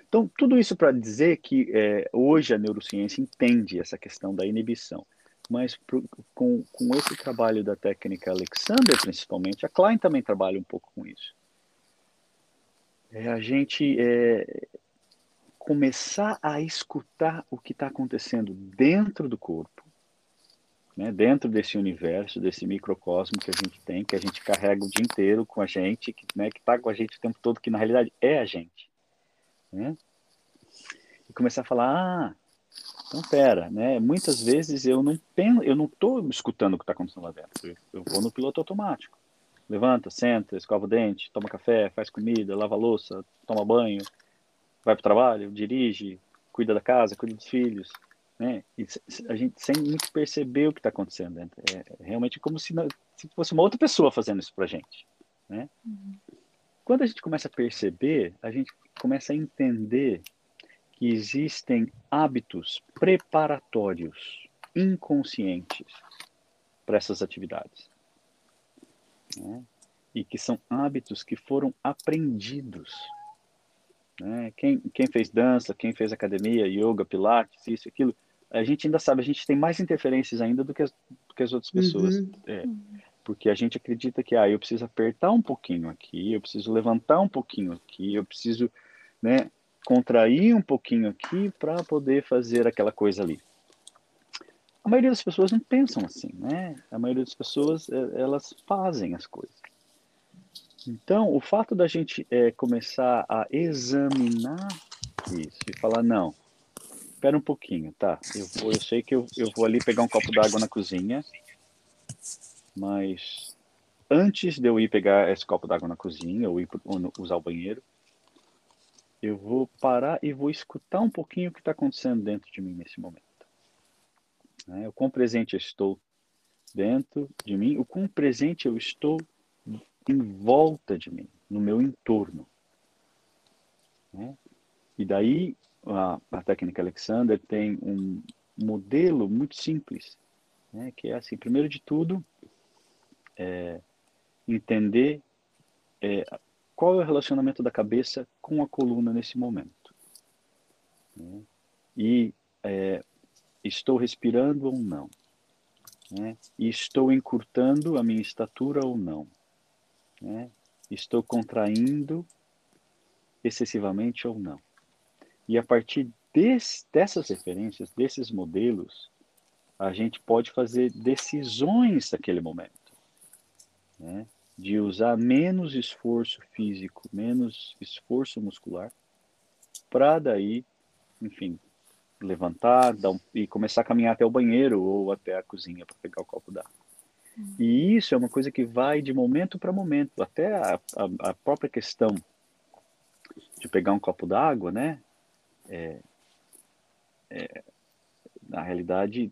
E: Então, tudo isso para dizer que é, hoje a neurociência entende essa questão da inibição. Mas pro, com, com esse trabalho da técnica Alexander, principalmente, a Klein também trabalha um pouco com isso. É a gente é, começar a escutar o que está acontecendo dentro do corpo, né, dentro desse universo, desse microcosmo que a gente tem, que a gente carrega o dia inteiro com a gente, que né, está com a gente o tempo todo, que na realidade é a gente. Né? E começar a falar, ah, então pera, né? Muitas vezes eu não eu não estou escutando o que está acontecendo lá dentro. Eu vou no piloto automático. Levanta, senta, escova o dente, toma café, faz comida, lava louça, toma banho, vai para o trabalho, dirige, cuida da casa, cuida dos filhos, né? E a gente sem muito perceber o que está acontecendo dentro. É, é realmente como se, se, fosse uma outra pessoa fazendo isso para a gente, né? Uhum. Quando a gente começa a perceber, a gente começa a entender que existem hábitos preparatórios inconscientes para essas atividades. Né? E que são hábitos que foram aprendidos. Né? Quem, quem fez dança, quem fez academia, yoga, pilates, isso, aquilo, a gente ainda sabe, a gente tem mais interferências ainda do que as, do que as outras pessoas. Uhum. É, porque a gente acredita que, ah, eu preciso apertar um pouquinho aqui, eu preciso levantar um pouquinho aqui, eu preciso, né, contrair um pouquinho aqui para poder fazer aquela coisa ali. A maioria das pessoas não pensam assim, né? A maioria das pessoas, é, elas fazem as coisas. Então, o fato da gente é, começar a examinar isso e falar, não, espera um pouquinho, tá? Eu, vou, eu sei que eu, eu vou ali pegar um copo d'água na cozinha, mas antes de eu ir pegar esse copo d'água na cozinha ou ir ou usar o banheiro, eu vou parar e vou escutar um pouquinho o que está acontecendo dentro de mim nesse momento. Né? O quão presente eu estou dentro de mim, o quão presente eu estou em volta de mim, no meu entorno. Né? E daí a, a técnica Alexander tem um modelo muito simples, né? que é assim, primeiro de tudo, é, entender é, qual é o relacionamento da cabeça com a coluna nesse momento. Né? E é, estou respirando ou não? Né? E estou encurtando a minha estatura ou não? Né? Estou contraindo excessivamente ou não? E a partir dessas referências, desses modelos, a gente pode fazer decisões naquele momento. Né? De usar menos esforço físico, menos esforço muscular, para daí, enfim, levantar um, e começar a caminhar até o banheiro ou até a cozinha para pegar o copo d'água. E isso é uma coisa que vai de momento para momento, até a, a, a, própria questão de pegar um copo d'água, né? É, é, na realidade,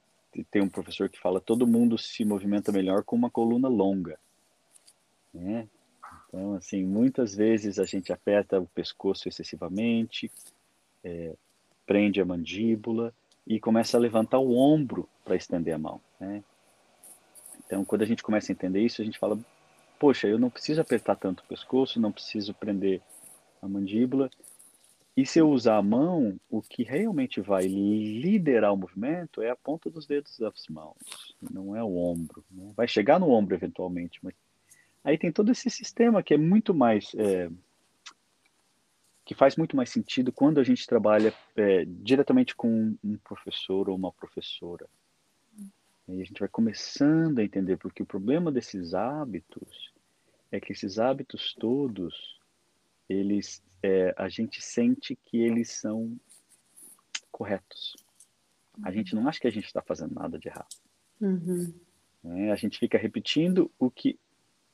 E: tem um professor que fala todo mundo se movimenta melhor com uma coluna longa, né? Então, assim, muitas vezes a gente aperta o pescoço excessivamente, é, prende a mandíbula e começa a levantar o ombro para estender a mão, né? Então, quando a gente começa a entender isso, a gente fala, poxa, eu não preciso apertar tanto o pescoço, não preciso prender a mandíbula, e se eu usar a mão, o que realmente vai liderar o movimento é a ponta dos dedos das mãos, não é o ombro. Né? Vai chegar no ombro eventualmente, mas aí tem todo esse sistema que é muito mais. É, que faz muito mais sentido quando a gente trabalha é, diretamente com um professor ou uma professora. E a gente vai começando a entender, porque o problema desses hábitos é que esses hábitos todos, eles é, a gente sente que eles são corretos. A uhum. gente não acha que a gente está fazendo nada de errado. Uhum. É, a gente fica repetindo o que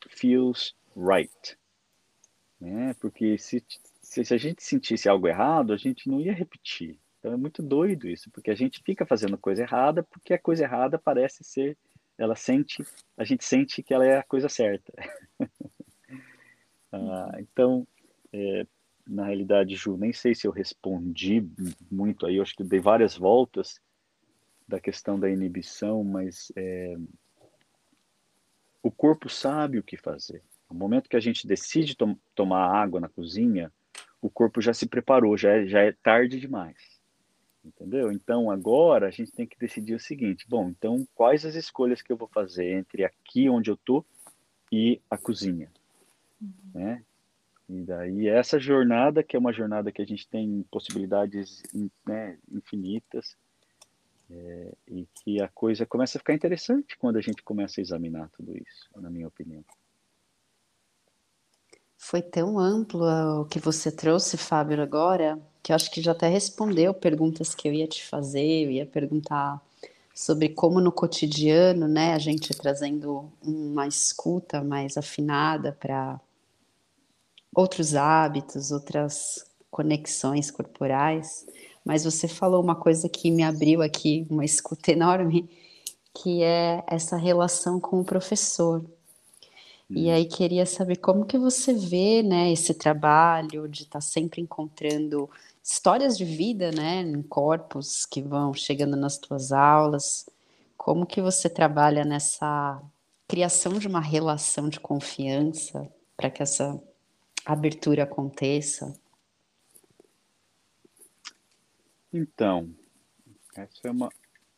E: feels right. Né? Porque se, se, se a gente sentisse algo errado, a gente não ia repetir. Então é muito doido isso, porque a gente fica fazendo coisa errada porque a coisa errada parece ser, ela sente, a gente sente que ela é a coisa certa. ah, então, é, na realidade, Ju, nem sei se eu respondi muito aí, eu acho que dei várias voltas da questão da inibição, mas é, o corpo sabe o que fazer. No momento que a gente decide tom tomar água na cozinha, o corpo já se preparou, já é, já é tarde demais. Entendeu? Então agora a gente tem que decidir o seguinte: bom, então quais as escolhas que eu vou fazer entre aqui onde eu tô e a cozinha, uhum. né? E daí essa jornada que é uma jornada que a gente tem possibilidades né, infinitas é, e que a coisa começa a ficar interessante quando a gente começa a examinar tudo isso, na minha opinião.
B: Foi tão amplo o que você trouxe, Fábio, agora, que eu acho que já até respondeu perguntas que eu ia te fazer, eu ia perguntar sobre como no cotidiano, né, a gente trazendo uma escuta mais afinada para outros hábitos, outras conexões corporais, mas você falou uma coisa que me abriu aqui uma escuta enorme, que é essa relação com o professor. E uhum. aí queria saber como que você vê, né, esse trabalho de estar tá sempre encontrando histórias de vida, né, em corpos que vão chegando nas tuas aulas. Como que você trabalha nessa criação de uma relação de confiança para que essa abertura aconteça?
E: Então, essa é uma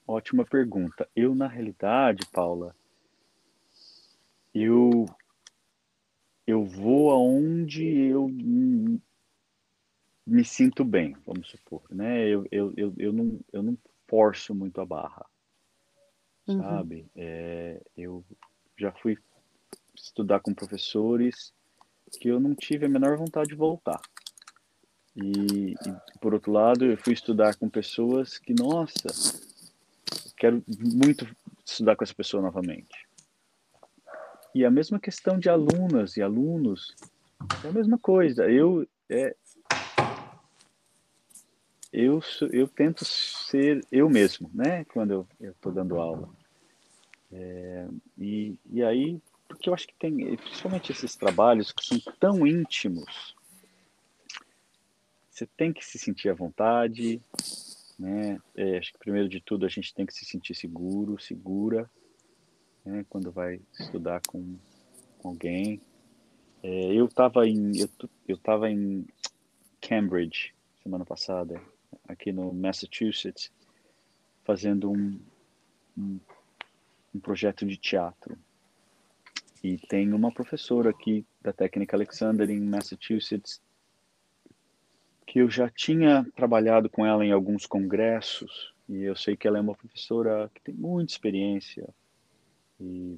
E: ótima pergunta. Eu, na realidade, Paula, eu eu vou aonde eu me sinto bem, vamos supor, né? Eu, eu, eu, eu, não, eu não forço muito a barra, uhum. sabe? É, eu já fui estudar com professores que eu não tive a menor vontade de voltar. E, e por outro lado, eu fui estudar com pessoas que, nossa, quero muito estudar com essa pessoa novamente. E a mesma questão de alunas e alunos, é a mesma coisa. Eu é, eu eu tento ser eu mesmo, né? Quando eu estou dando aula. É, e, e aí, porque eu acho que tem, principalmente esses trabalhos que são tão íntimos, você tem que se sentir à vontade, né? É, acho que primeiro de tudo a gente tem que se sentir seguro, segura né, quando vai estudar com, com alguém. É, eu estava em eu, eu em Cambridge semana passada, aqui no Massachusetts, fazendo um, um, um projeto de teatro. E tem uma professora aqui da Técnica Alexander em Massachusetts que eu já tinha trabalhado com ela em alguns congressos e eu sei que ela é uma professora que tem muita experiência, e,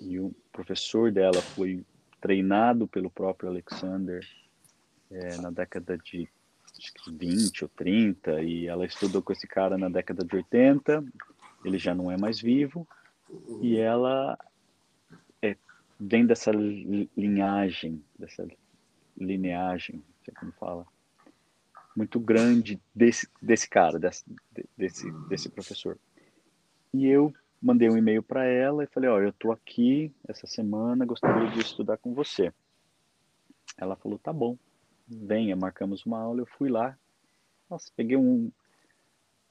E: e o professor dela foi treinado pelo próprio Alexander é, na década de 20 ou 30, e ela estudou com esse cara na década de 80, ele já não é mais vivo, e ela é, vem dessa linhagem, dessa lineagem, não sei como fala, muito grande desse, desse cara, desse, desse, desse professor. E eu mandei um e-mail para ela e falei, ó, eu tô aqui essa semana, gostaria de estudar com você. Ela falou, tá bom, venha, marcamos uma aula, eu fui lá, nossa, peguei um,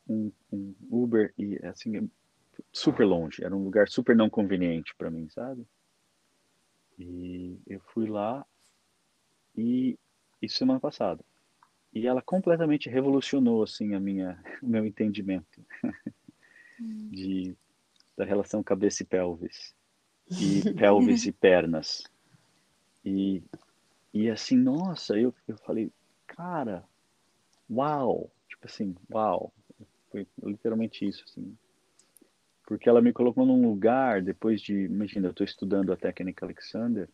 E: um, um Uber e assim, super longe, era um lugar super não conveniente para mim, sabe? E eu fui lá e isso semana passada. E ela completamente revolucionou assim a minha o meu entendimento hum. de da relação cabeça e pelvis, e pelvis e pernas. E, e assim, nossa, eu, eu falei, cara, uau, tipo assim, uau, foi literalmente isso, assim. Porque ela me colocou num lugar, depois de, imagina, eu estou estudando a técnica Alexander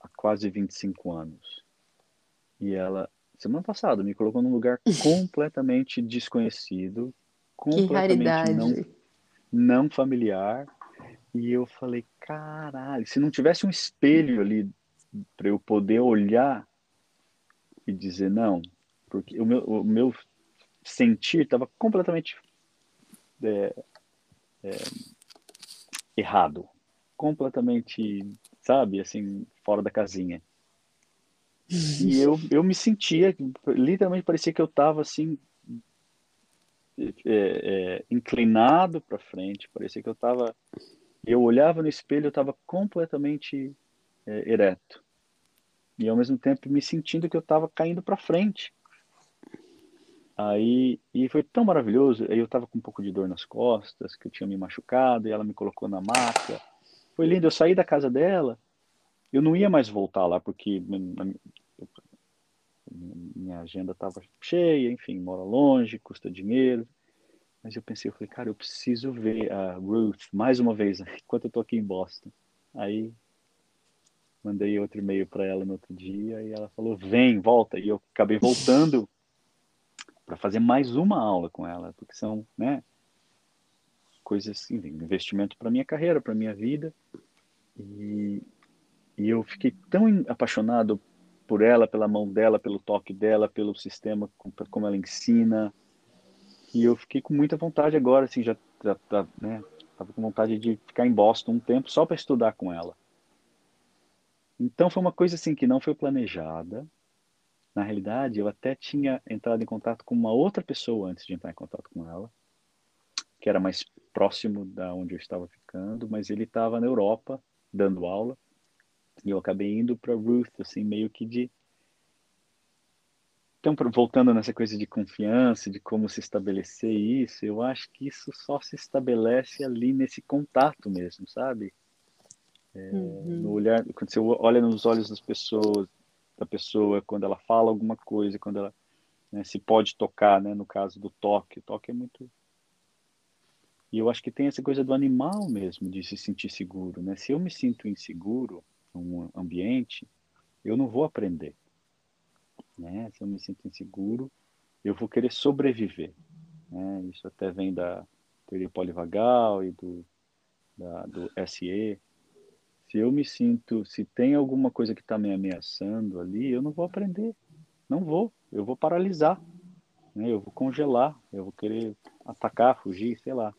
E: há quase 25 anos. E ela, semana passada, me colocou num lugar completamente desconhecido, completamente não, não familiar. E eu falei, caralho, se não tivesse um espelho ali para eu poder olhar e dizer não, porque o meu, o meu sentir estava completamente é, é, errado, completamente, sabe, assim, fora da casinha. E eu, eu me sentia, literalmente parecia que eu estava assim, é, é, inclinado para frente, parecia que eu estava. Eu olhava no espelho, eu estava completamente é, ereto. E ao mesmo tempo me sentindo que eu estava caindo para frente. Aí, e foi tão maravilhoso. Aí eu estava com um pouco de dor nas costas, que eu tinha me machucado, e ela me colocou na maca. Foi lindo. Eu saí da casa dela, eu não ia mais voltar lá, porque minha agenda estava cheia, enfim, mora longe, custa dinheiro. Mas eu pensei, eu falei, cara, eu preciso ver a Ruth mais uma vez, enquanto eu estou aqui em Boston. Aí mandei outro e-mail para ela no outro dia e ela falou, vem, volta. E eu acabei voltando para fazer mais uma aula com ela, porque são, né, coisas, enfim, investimento para minha carreira, para minha vida. E, e eu fiquei tão apaixonado por ela, pela mão dela, pelo toque dela, pelo sistema, como ela ensina. E eu fiquei com muita vontade agora, assim, já, já, já né, tava com vontade de ficar em Boston um tempo só para estudar com ela. Então foi uma coisa assim que não foi planejada. Na realidade, eu até tinha entrado em contato com uma outra pessoa antes de entrar em contato com ela, que era mais próximo da onde eu estava ficando, mas ele estava na Europa dando aula e eu acabei indo para Ruth, assim, meio que de. Então, voltando nessa coisa de confiança, de como se estabelecer isso, eu acho que isso só se estabelece ali nesse contato mesmo, sabe? É, uhum. No olhar, quando você olha nos olhos das pessoas, da pessoa, quando ela fala alguma coisa, quando ela né, se pode tocar, né? No caso do toque, o toque é muito e eu acho que tem essa coisa do animal mesmo, de se sentir seguro, né? Se eu me sinto inseguro, um ambiente, eu não vou aprender. Né? Se eu me sinto inseguro, eu vou querer sobreviver. Né? Isso até vem da teoria polivagal e do, da, do SE. Se eu me sinto, se tem alguma coisa que está me ameaçando ali, eu não vou aprender. Não vou. Eu vou paralisar. Né? Eu vou congelar. Eu vou querer atacar, fugir, sei lá.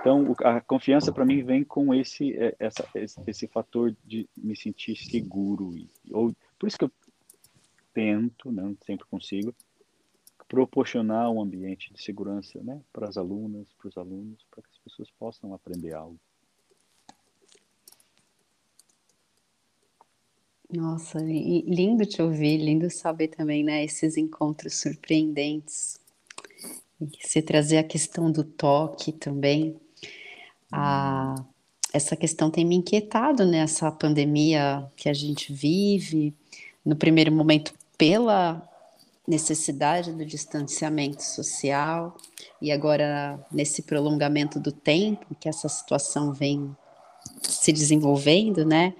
E: Então, a confiança para mim vem com esse, é, essa, esse, esse, fator de me sentir seguro. E, ou, por isso que eu tento, né, sempre consigo, proporcionar um ambiente de segurança né, para as alunas, para os alunos, para que as pessoas possam aprender algo.
B: Nossa, lindo te ouvir, lindo saber também, né, esses encontros surpreendentes você trazer a questão do toque também. A, essa questão tem me inquietado nessa pandemia que a gente vive. No primeiro momento, pela necessidade do distanciamento social, e agora nesse prolongamento do tempo que essa situação vem se desenvolvendo, né?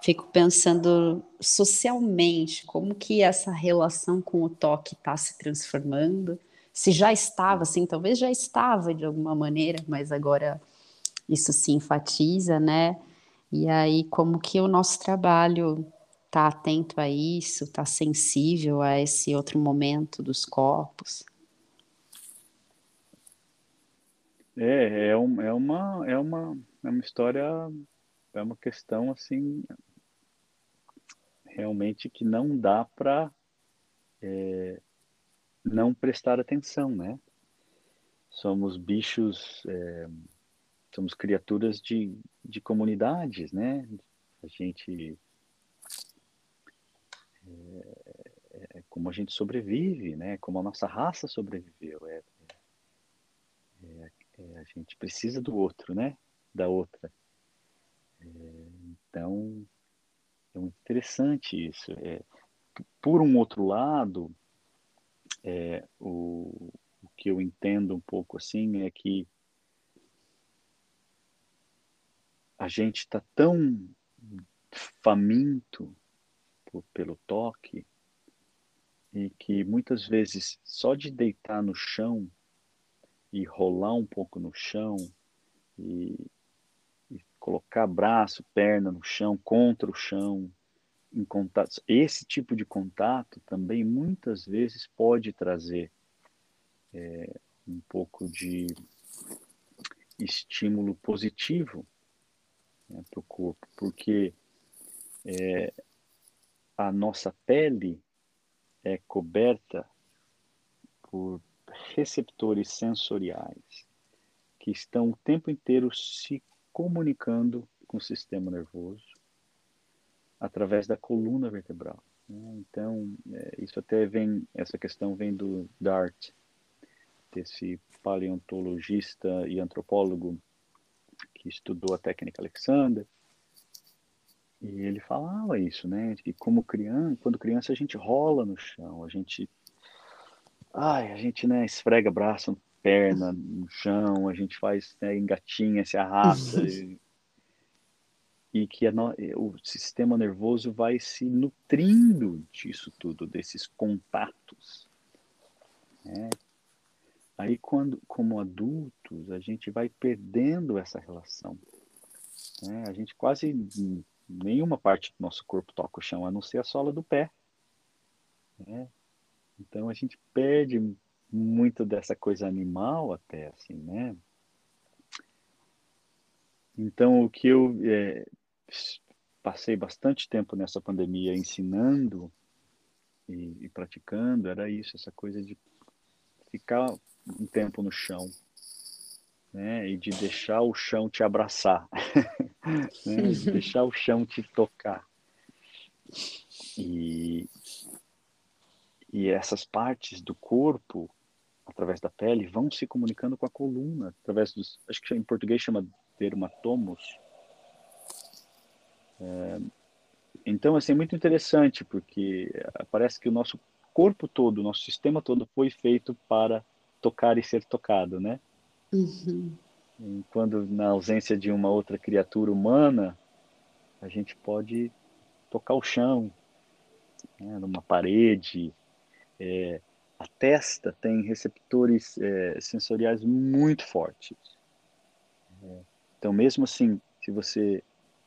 B: Fico pensando socialmente como que essa relação com o toque está se transformando se já estava assim, talvez já estava de alguma maneira, mas agora isso se enfatiza, né? E aí como que o nosso trabalho está atento a isso, está sensível a esse outro momento dos corpos?
E: É, é, um, é, uma, é, uma, é uma história, é uma questão assim, realmente que não dá para é, não prestar atenção, né? Somos bichos, é, somos criaturas de, de comunidades, né? A gente é, é, como a gente sobrevive, né? Como a nossa raça sobreviveu. É, é, é a gente precisa do outro, né? Da outra. É, então, é muito interessante isso. por um outro lado, é, o, o que eu entendo um pouco assim é que a gente está tão faminto por, pelo toque e que muitas vezes só de deitar no chão e rolar um pouco no chão e, e colocar braço, perna no chão, contra o chão, em contato, esse tipo de contato também muitas vezes pode trazer é, um pouco de estímulo positivo né, para o corpo, porque é, a nossa pele é coberta por receptores sensoriais que estão o tempo inteiro se comunicando com o sistema nervoso através da coluna vertebral. Né? Então, é, isso até vem, essa questão vem do Dart, desse paleontologista e antropólogo que estudou a técnica Alexander. E ele falava isso, né? Que como criança, quando criança a gente rola no chão, a gente ai, a gente né, esfrega braço, perna no chão, a gente faz né, engatinha, se arrasta e, e que no, o sistema nervoso vai se nutrindo disso tudo, desses contatos. Né? Aí, quando, como adultos, a gente vai perdendo essa relação. Né? A gente quase nenhuma parte do nosso corpo toca o chão, a não ser a sola do pé. Né? Então a gente perde muito dessa coisa animal até assim, né? Então o que eu é, passei bastante tempo nessa pandemia ensinando e, e praticando era isso, essa coisa de ficar um tempo no chão, né? E de deixar o chão te abraçar, né? de deixar o chão te tocar. E, e essas partes do corpo, através da pele, vão se comunicando com a coluna, através dos, acho que em português chama dermatomos. É, então, assim, é muito interessante, porque parece que o nosso corpo todo, o nosso sistema todo foi feito para tocar e ser tocado, né? Uhum. Quando na ausência de uma outra criatura humana, a gente pode tocar o chão, né, numa parede. É, a testa tem receptores é, sensoriais muito fortes. É, então, mesmo assim, se você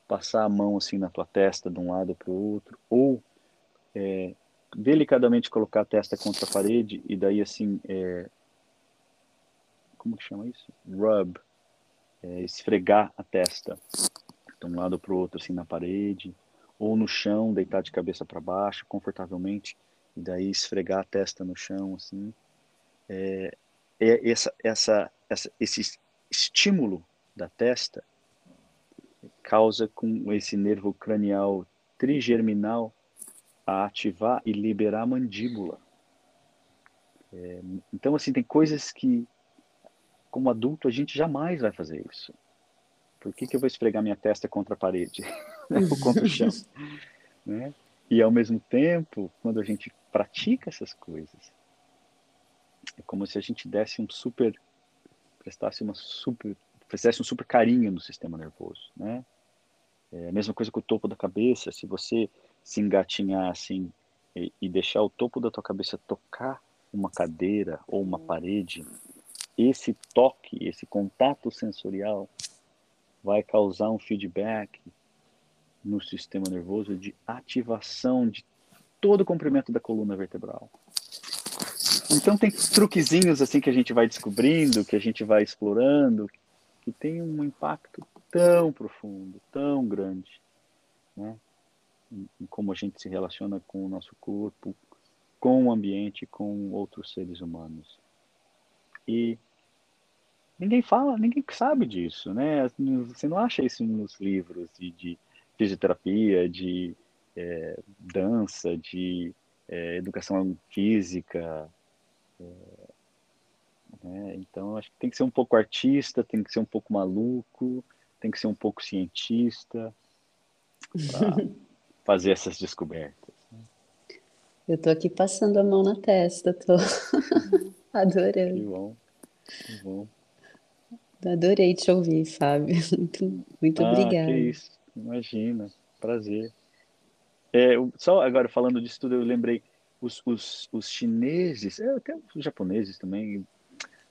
E: passar a mão assim na tua testa de um lado para o outro, ou é, delicadamente colocar a testa contra a parede e daí assim é, como que chama isso? Rub, é, esfregar a testa de um lado para o outro, assim, na parede, ou no chão, deitar de cabeça para baixo, confortavelmente, e daí esfregar a testa no chão, assim. É, é essa, essa, essa, esse estímulo da testa causa com esse nervo cranial trigerminal a ativar e liberar a mandíbula. É, então, assim, tem coisas que como adulto, a gente jamais vai fazer isso. Por que, que eu vou esfregar minha testa contra a parede? Ou contra o chão? né? E ao mesmo tempo, quando a gente pratica essas coisas, é como se a gente desse um super, prestasse uma super, fizesse um super carinho no sistema nervoso, né? É a mesma coisa com o topo da cabeça. Se você se engatinhar assim e, e deixar o topo da tua cabeça tocar uma cadeira ou uma parede, esse toque, esse contato sensorial vai causar um feedback no sistema nervoso de ativação de todo o comprimento da coluna vertebral. Então tem truquezinhos assim que a gente vai descobrindo, que a gente vai explorando, que tem um impacto tão profundo, tão grande, né? Em como a gente se relaciona com o nosso corpo, com o ambiente, com outros seres humanos. E ninguém fala, ninguém sabe disso, né? Você não acha isso nos livros de, de fisioterapia, de é, dança, de é, educação física. É, né? Então, acho que tem que ser um pouco artista, tem que ser um pouco maluco, tem que ser um pouco cientista para fazer essas descobertas. Né?
B: Eu tô aqui passando a mão na testa, tô adorando.
E: Que bom, que bom.
B: Adorei te ouvir, Fábio. Muito, muito
E: ah,
B: obrigada.
E: Que isso, imagina, prazer. É, só agora falando disso tudo, eu lembrei os, os, os chineses, é, até os japoneses também,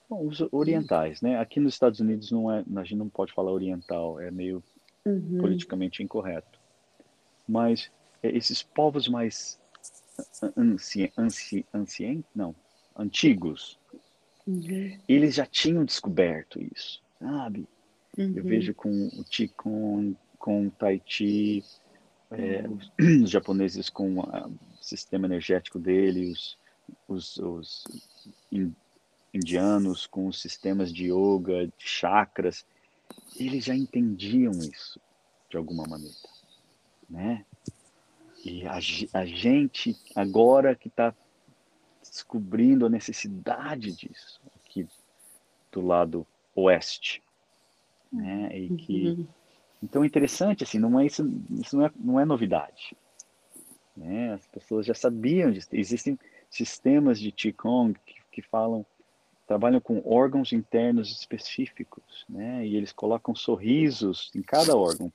E: bom, os orientais, né? Aqui nos Estados Unidos não é, a gente não pode falar oriental, é meio uhum. politicamente incorreto. Mas é, esses povos mais anci, anci, ancien, não, antigos, uhum. eles já tinham descoberto isso sabe? Uhum. Eu vejo com o Qigong, com o Tai Chi, é, os, os, japoneses com o sistema energético deles, os, os, indianos com os sistemas de yoga, de chakras, eles já entendiam isso de alguma maneira, né? E a, a gente, agora que está descobrindo a necessidade disso, aqui do lado oeste, né? E que uhum. então é interessante assim, não é isso, isso não é, não é novidade, né? As pessoas já sabiam disso. Existem sistemas de qigong que, que falam trabalham com órgãos internos específicos, né? E eles colocam sorrisos em cada órgão.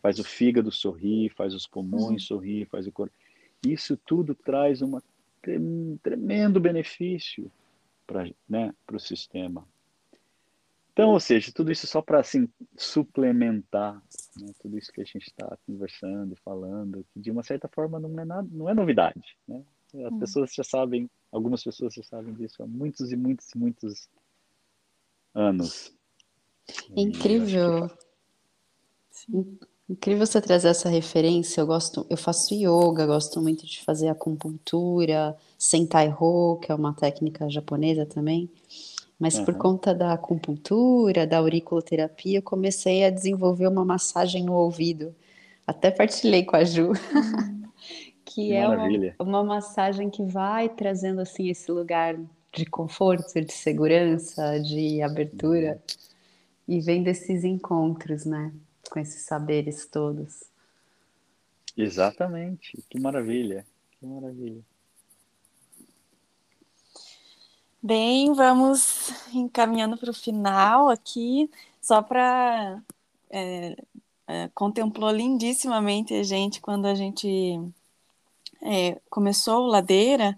E: Faz o fígado sorrir, faz os pulmões uhum. sorrir, faz o corpo. Isso tudo traz um tremendo benefício para né, o sistema. Então, ou seja, tudo isso só para assim, suplementar né, tudo isso que a gente está conversando, falando, que de uma certa forma não é, nada, não é novidade. Né? As hum. pessoas já sabem, algumas pessoas já sabem disso há muitos e muitos e muitos anos.
B: Incrível. Incrível você trazer essa referência. Eu gosto, eu faço yoga, gosto muito de fazer acupuntura, sentai ho, que é uma técnica japonesa também. Mas uhum. por conta da acupuntura, da auriculoterapia, eu comecei a desenvolver uma massagem no ouvido. Até partilhei com a Ju. que é uma, uma, massagem que vai trazendo assim esse lugar de conforto, de segurança, de abertura e vem desses encontros, né, com esses saberes todos.
E: Exatamente. Que maravilha. Que maravilha.
C: Bem, vamos encaminhando para o final aqui, só para é, é, contemplou lindíssimamente a gente quando a gente é, começou o Ladeira,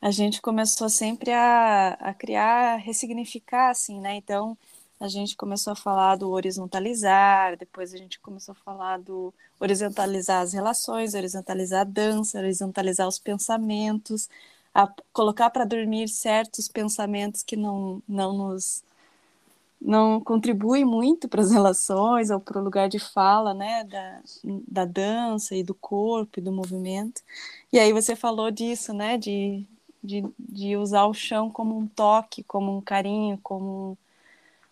C: a gente começou sempre a, a criar, ressignificar, assim, né? Então, a gente começou a falar do horizontalizar, depois a gente começou a falar do horizontalizar as relações, horizontalizar a dança, horizontalizar os pensamentos, a colocar para dormir certos pensamentos que não, não nos não contribui muito para as relações ou para o lugar de fala, né, da, da dança e do corpo e do movimento. E aí você falou disso, né, de, de, de usar o chão como um toque, como um carinho, como um,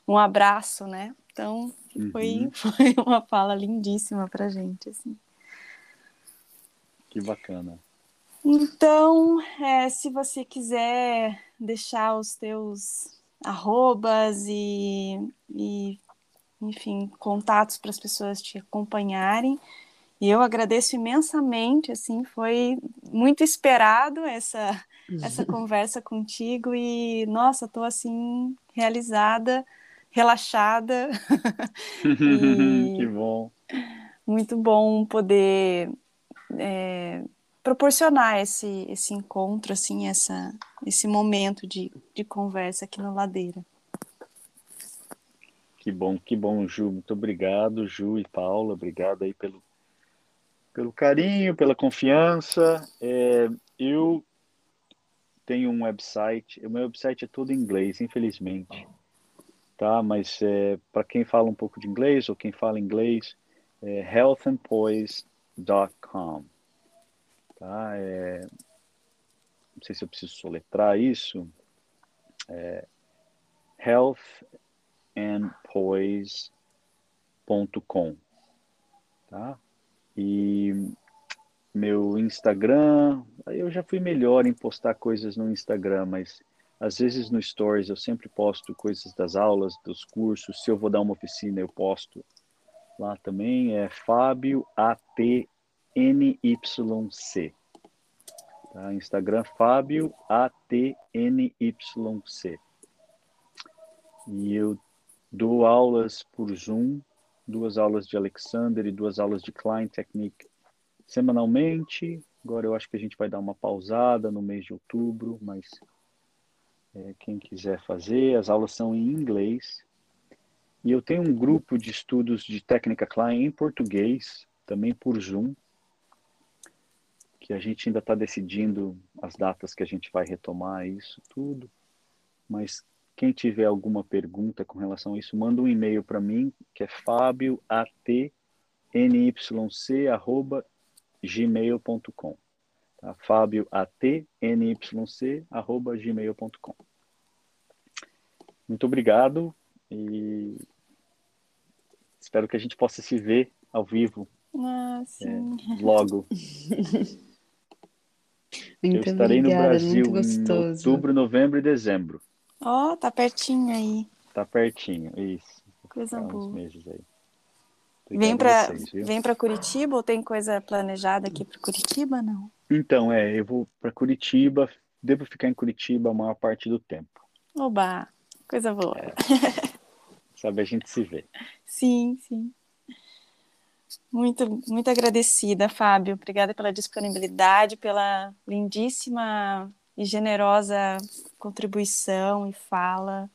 C: um abraço, né? Então foi, uhum. foi uma fala lindíssima para gente, assim.
E: Que bacana.
C: Então, é, se você quiser deixar os teus arrobas e, e enfim, contatos para as pessoas te acompanharem. E eu agradeço imensamente, assim, foi muito esperado essa essa conversa contigo e nossa, estou assim realizada, relaxada.
E: e que bom.
C: Muito bom poder é, proporcionar esse, esse encontro, assim, essa, esse momento de, de conversa aqui no Ladeira.
E: Que bom, que bom, Ju. Muito obrigado, Ju e Paula. Obrigado aí pelo, pelo carinho, pela confiança. É, eu tenho um website, o meu website é todo em inglês, infelizmente. Tá, mas é, para quem fala um pouco de inglês ou quem fala inglês, é healthandpoise.com. Tá? É, não sei se eu preciso soletrar isso. É, healthandpoise.com. Tá? E meu Instagram, eu já fui melhor em postar coisas no Instagram, mas às vezes no Stories eu sempre posto coisas das aulas, dos cursos. Se eu vou dar uma oficina, eu posto lá também. É Fábio AT ATNYC. Tá? Instagram Fábio ATNYC. E eu dou aulas por Zoom, duas aulas de Alexander e duas aulas de Klein Technique semanalmente. Agora eu acho que a gente vai dar uma pausada no mês de outubro, mas é, quem quiser fazer, as aulas são em inglês. E eu tenho um grupo de estudos de técnica Klein em português, também por Zoom que a gente ainda está decidindo as datas que a gente vai retomar isso tudo. Mas quem tiver alguma pergunta com relação a isso, manda um e-mail para mim, que é fabioatnyc@gmail.com. Tá? fabioatnyc@gmail.com. Muito obrigado e espero que a gente possa se ver ao vivo
C: Ah, sim.
E: É, logo. Eu estarei
B: obrigada,
E: no Brasil
B: muito
E: em outubro, novembro e dezembro.
C: Ó, tá pertinho aí.
E: Tá pertinho, isso.
C: Coisa
E: uns
C: boa.
E: meses aí.
C: Vem
E: Obrigado
C: pra,
E: a vocês, viu?
C: vem pra Curitiba ou tem coisa planejada aqui pra Curitiba? Não.
E: Então, é, eu vou para Curitiba, devo ficar em Curitiba a maior parte do tempo.
C: Oba, coisa boa.
E: Sabe, a gente se vê.
C: Sim, sim. Muito, muito agradecida, Fábio. Obrigada pela disponibilidade, pela lindíssima e generosa contribuição e fala.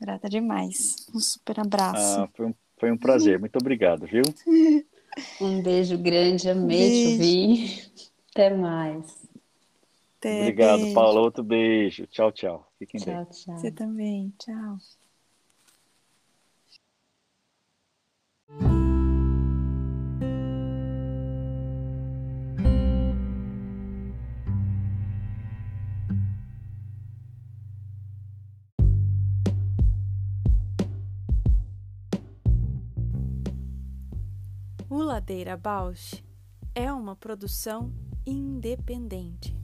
C: Grata demais. Um super abraço.
E: Ah, foi um, foi um prazer. Muito obrigado, viu?
B: Um beijo grande, amei
C: Beijo.
B: te ouvir. Até mais.
C: Até,
E: Obrigado,
C: beijo.
E: Paula. Outro beijo. Tchau, tchau. Fiquem bem.
B: Tchau, tchau.
C: Você também. Tchau. O Ladeira Bausch é uma produção independente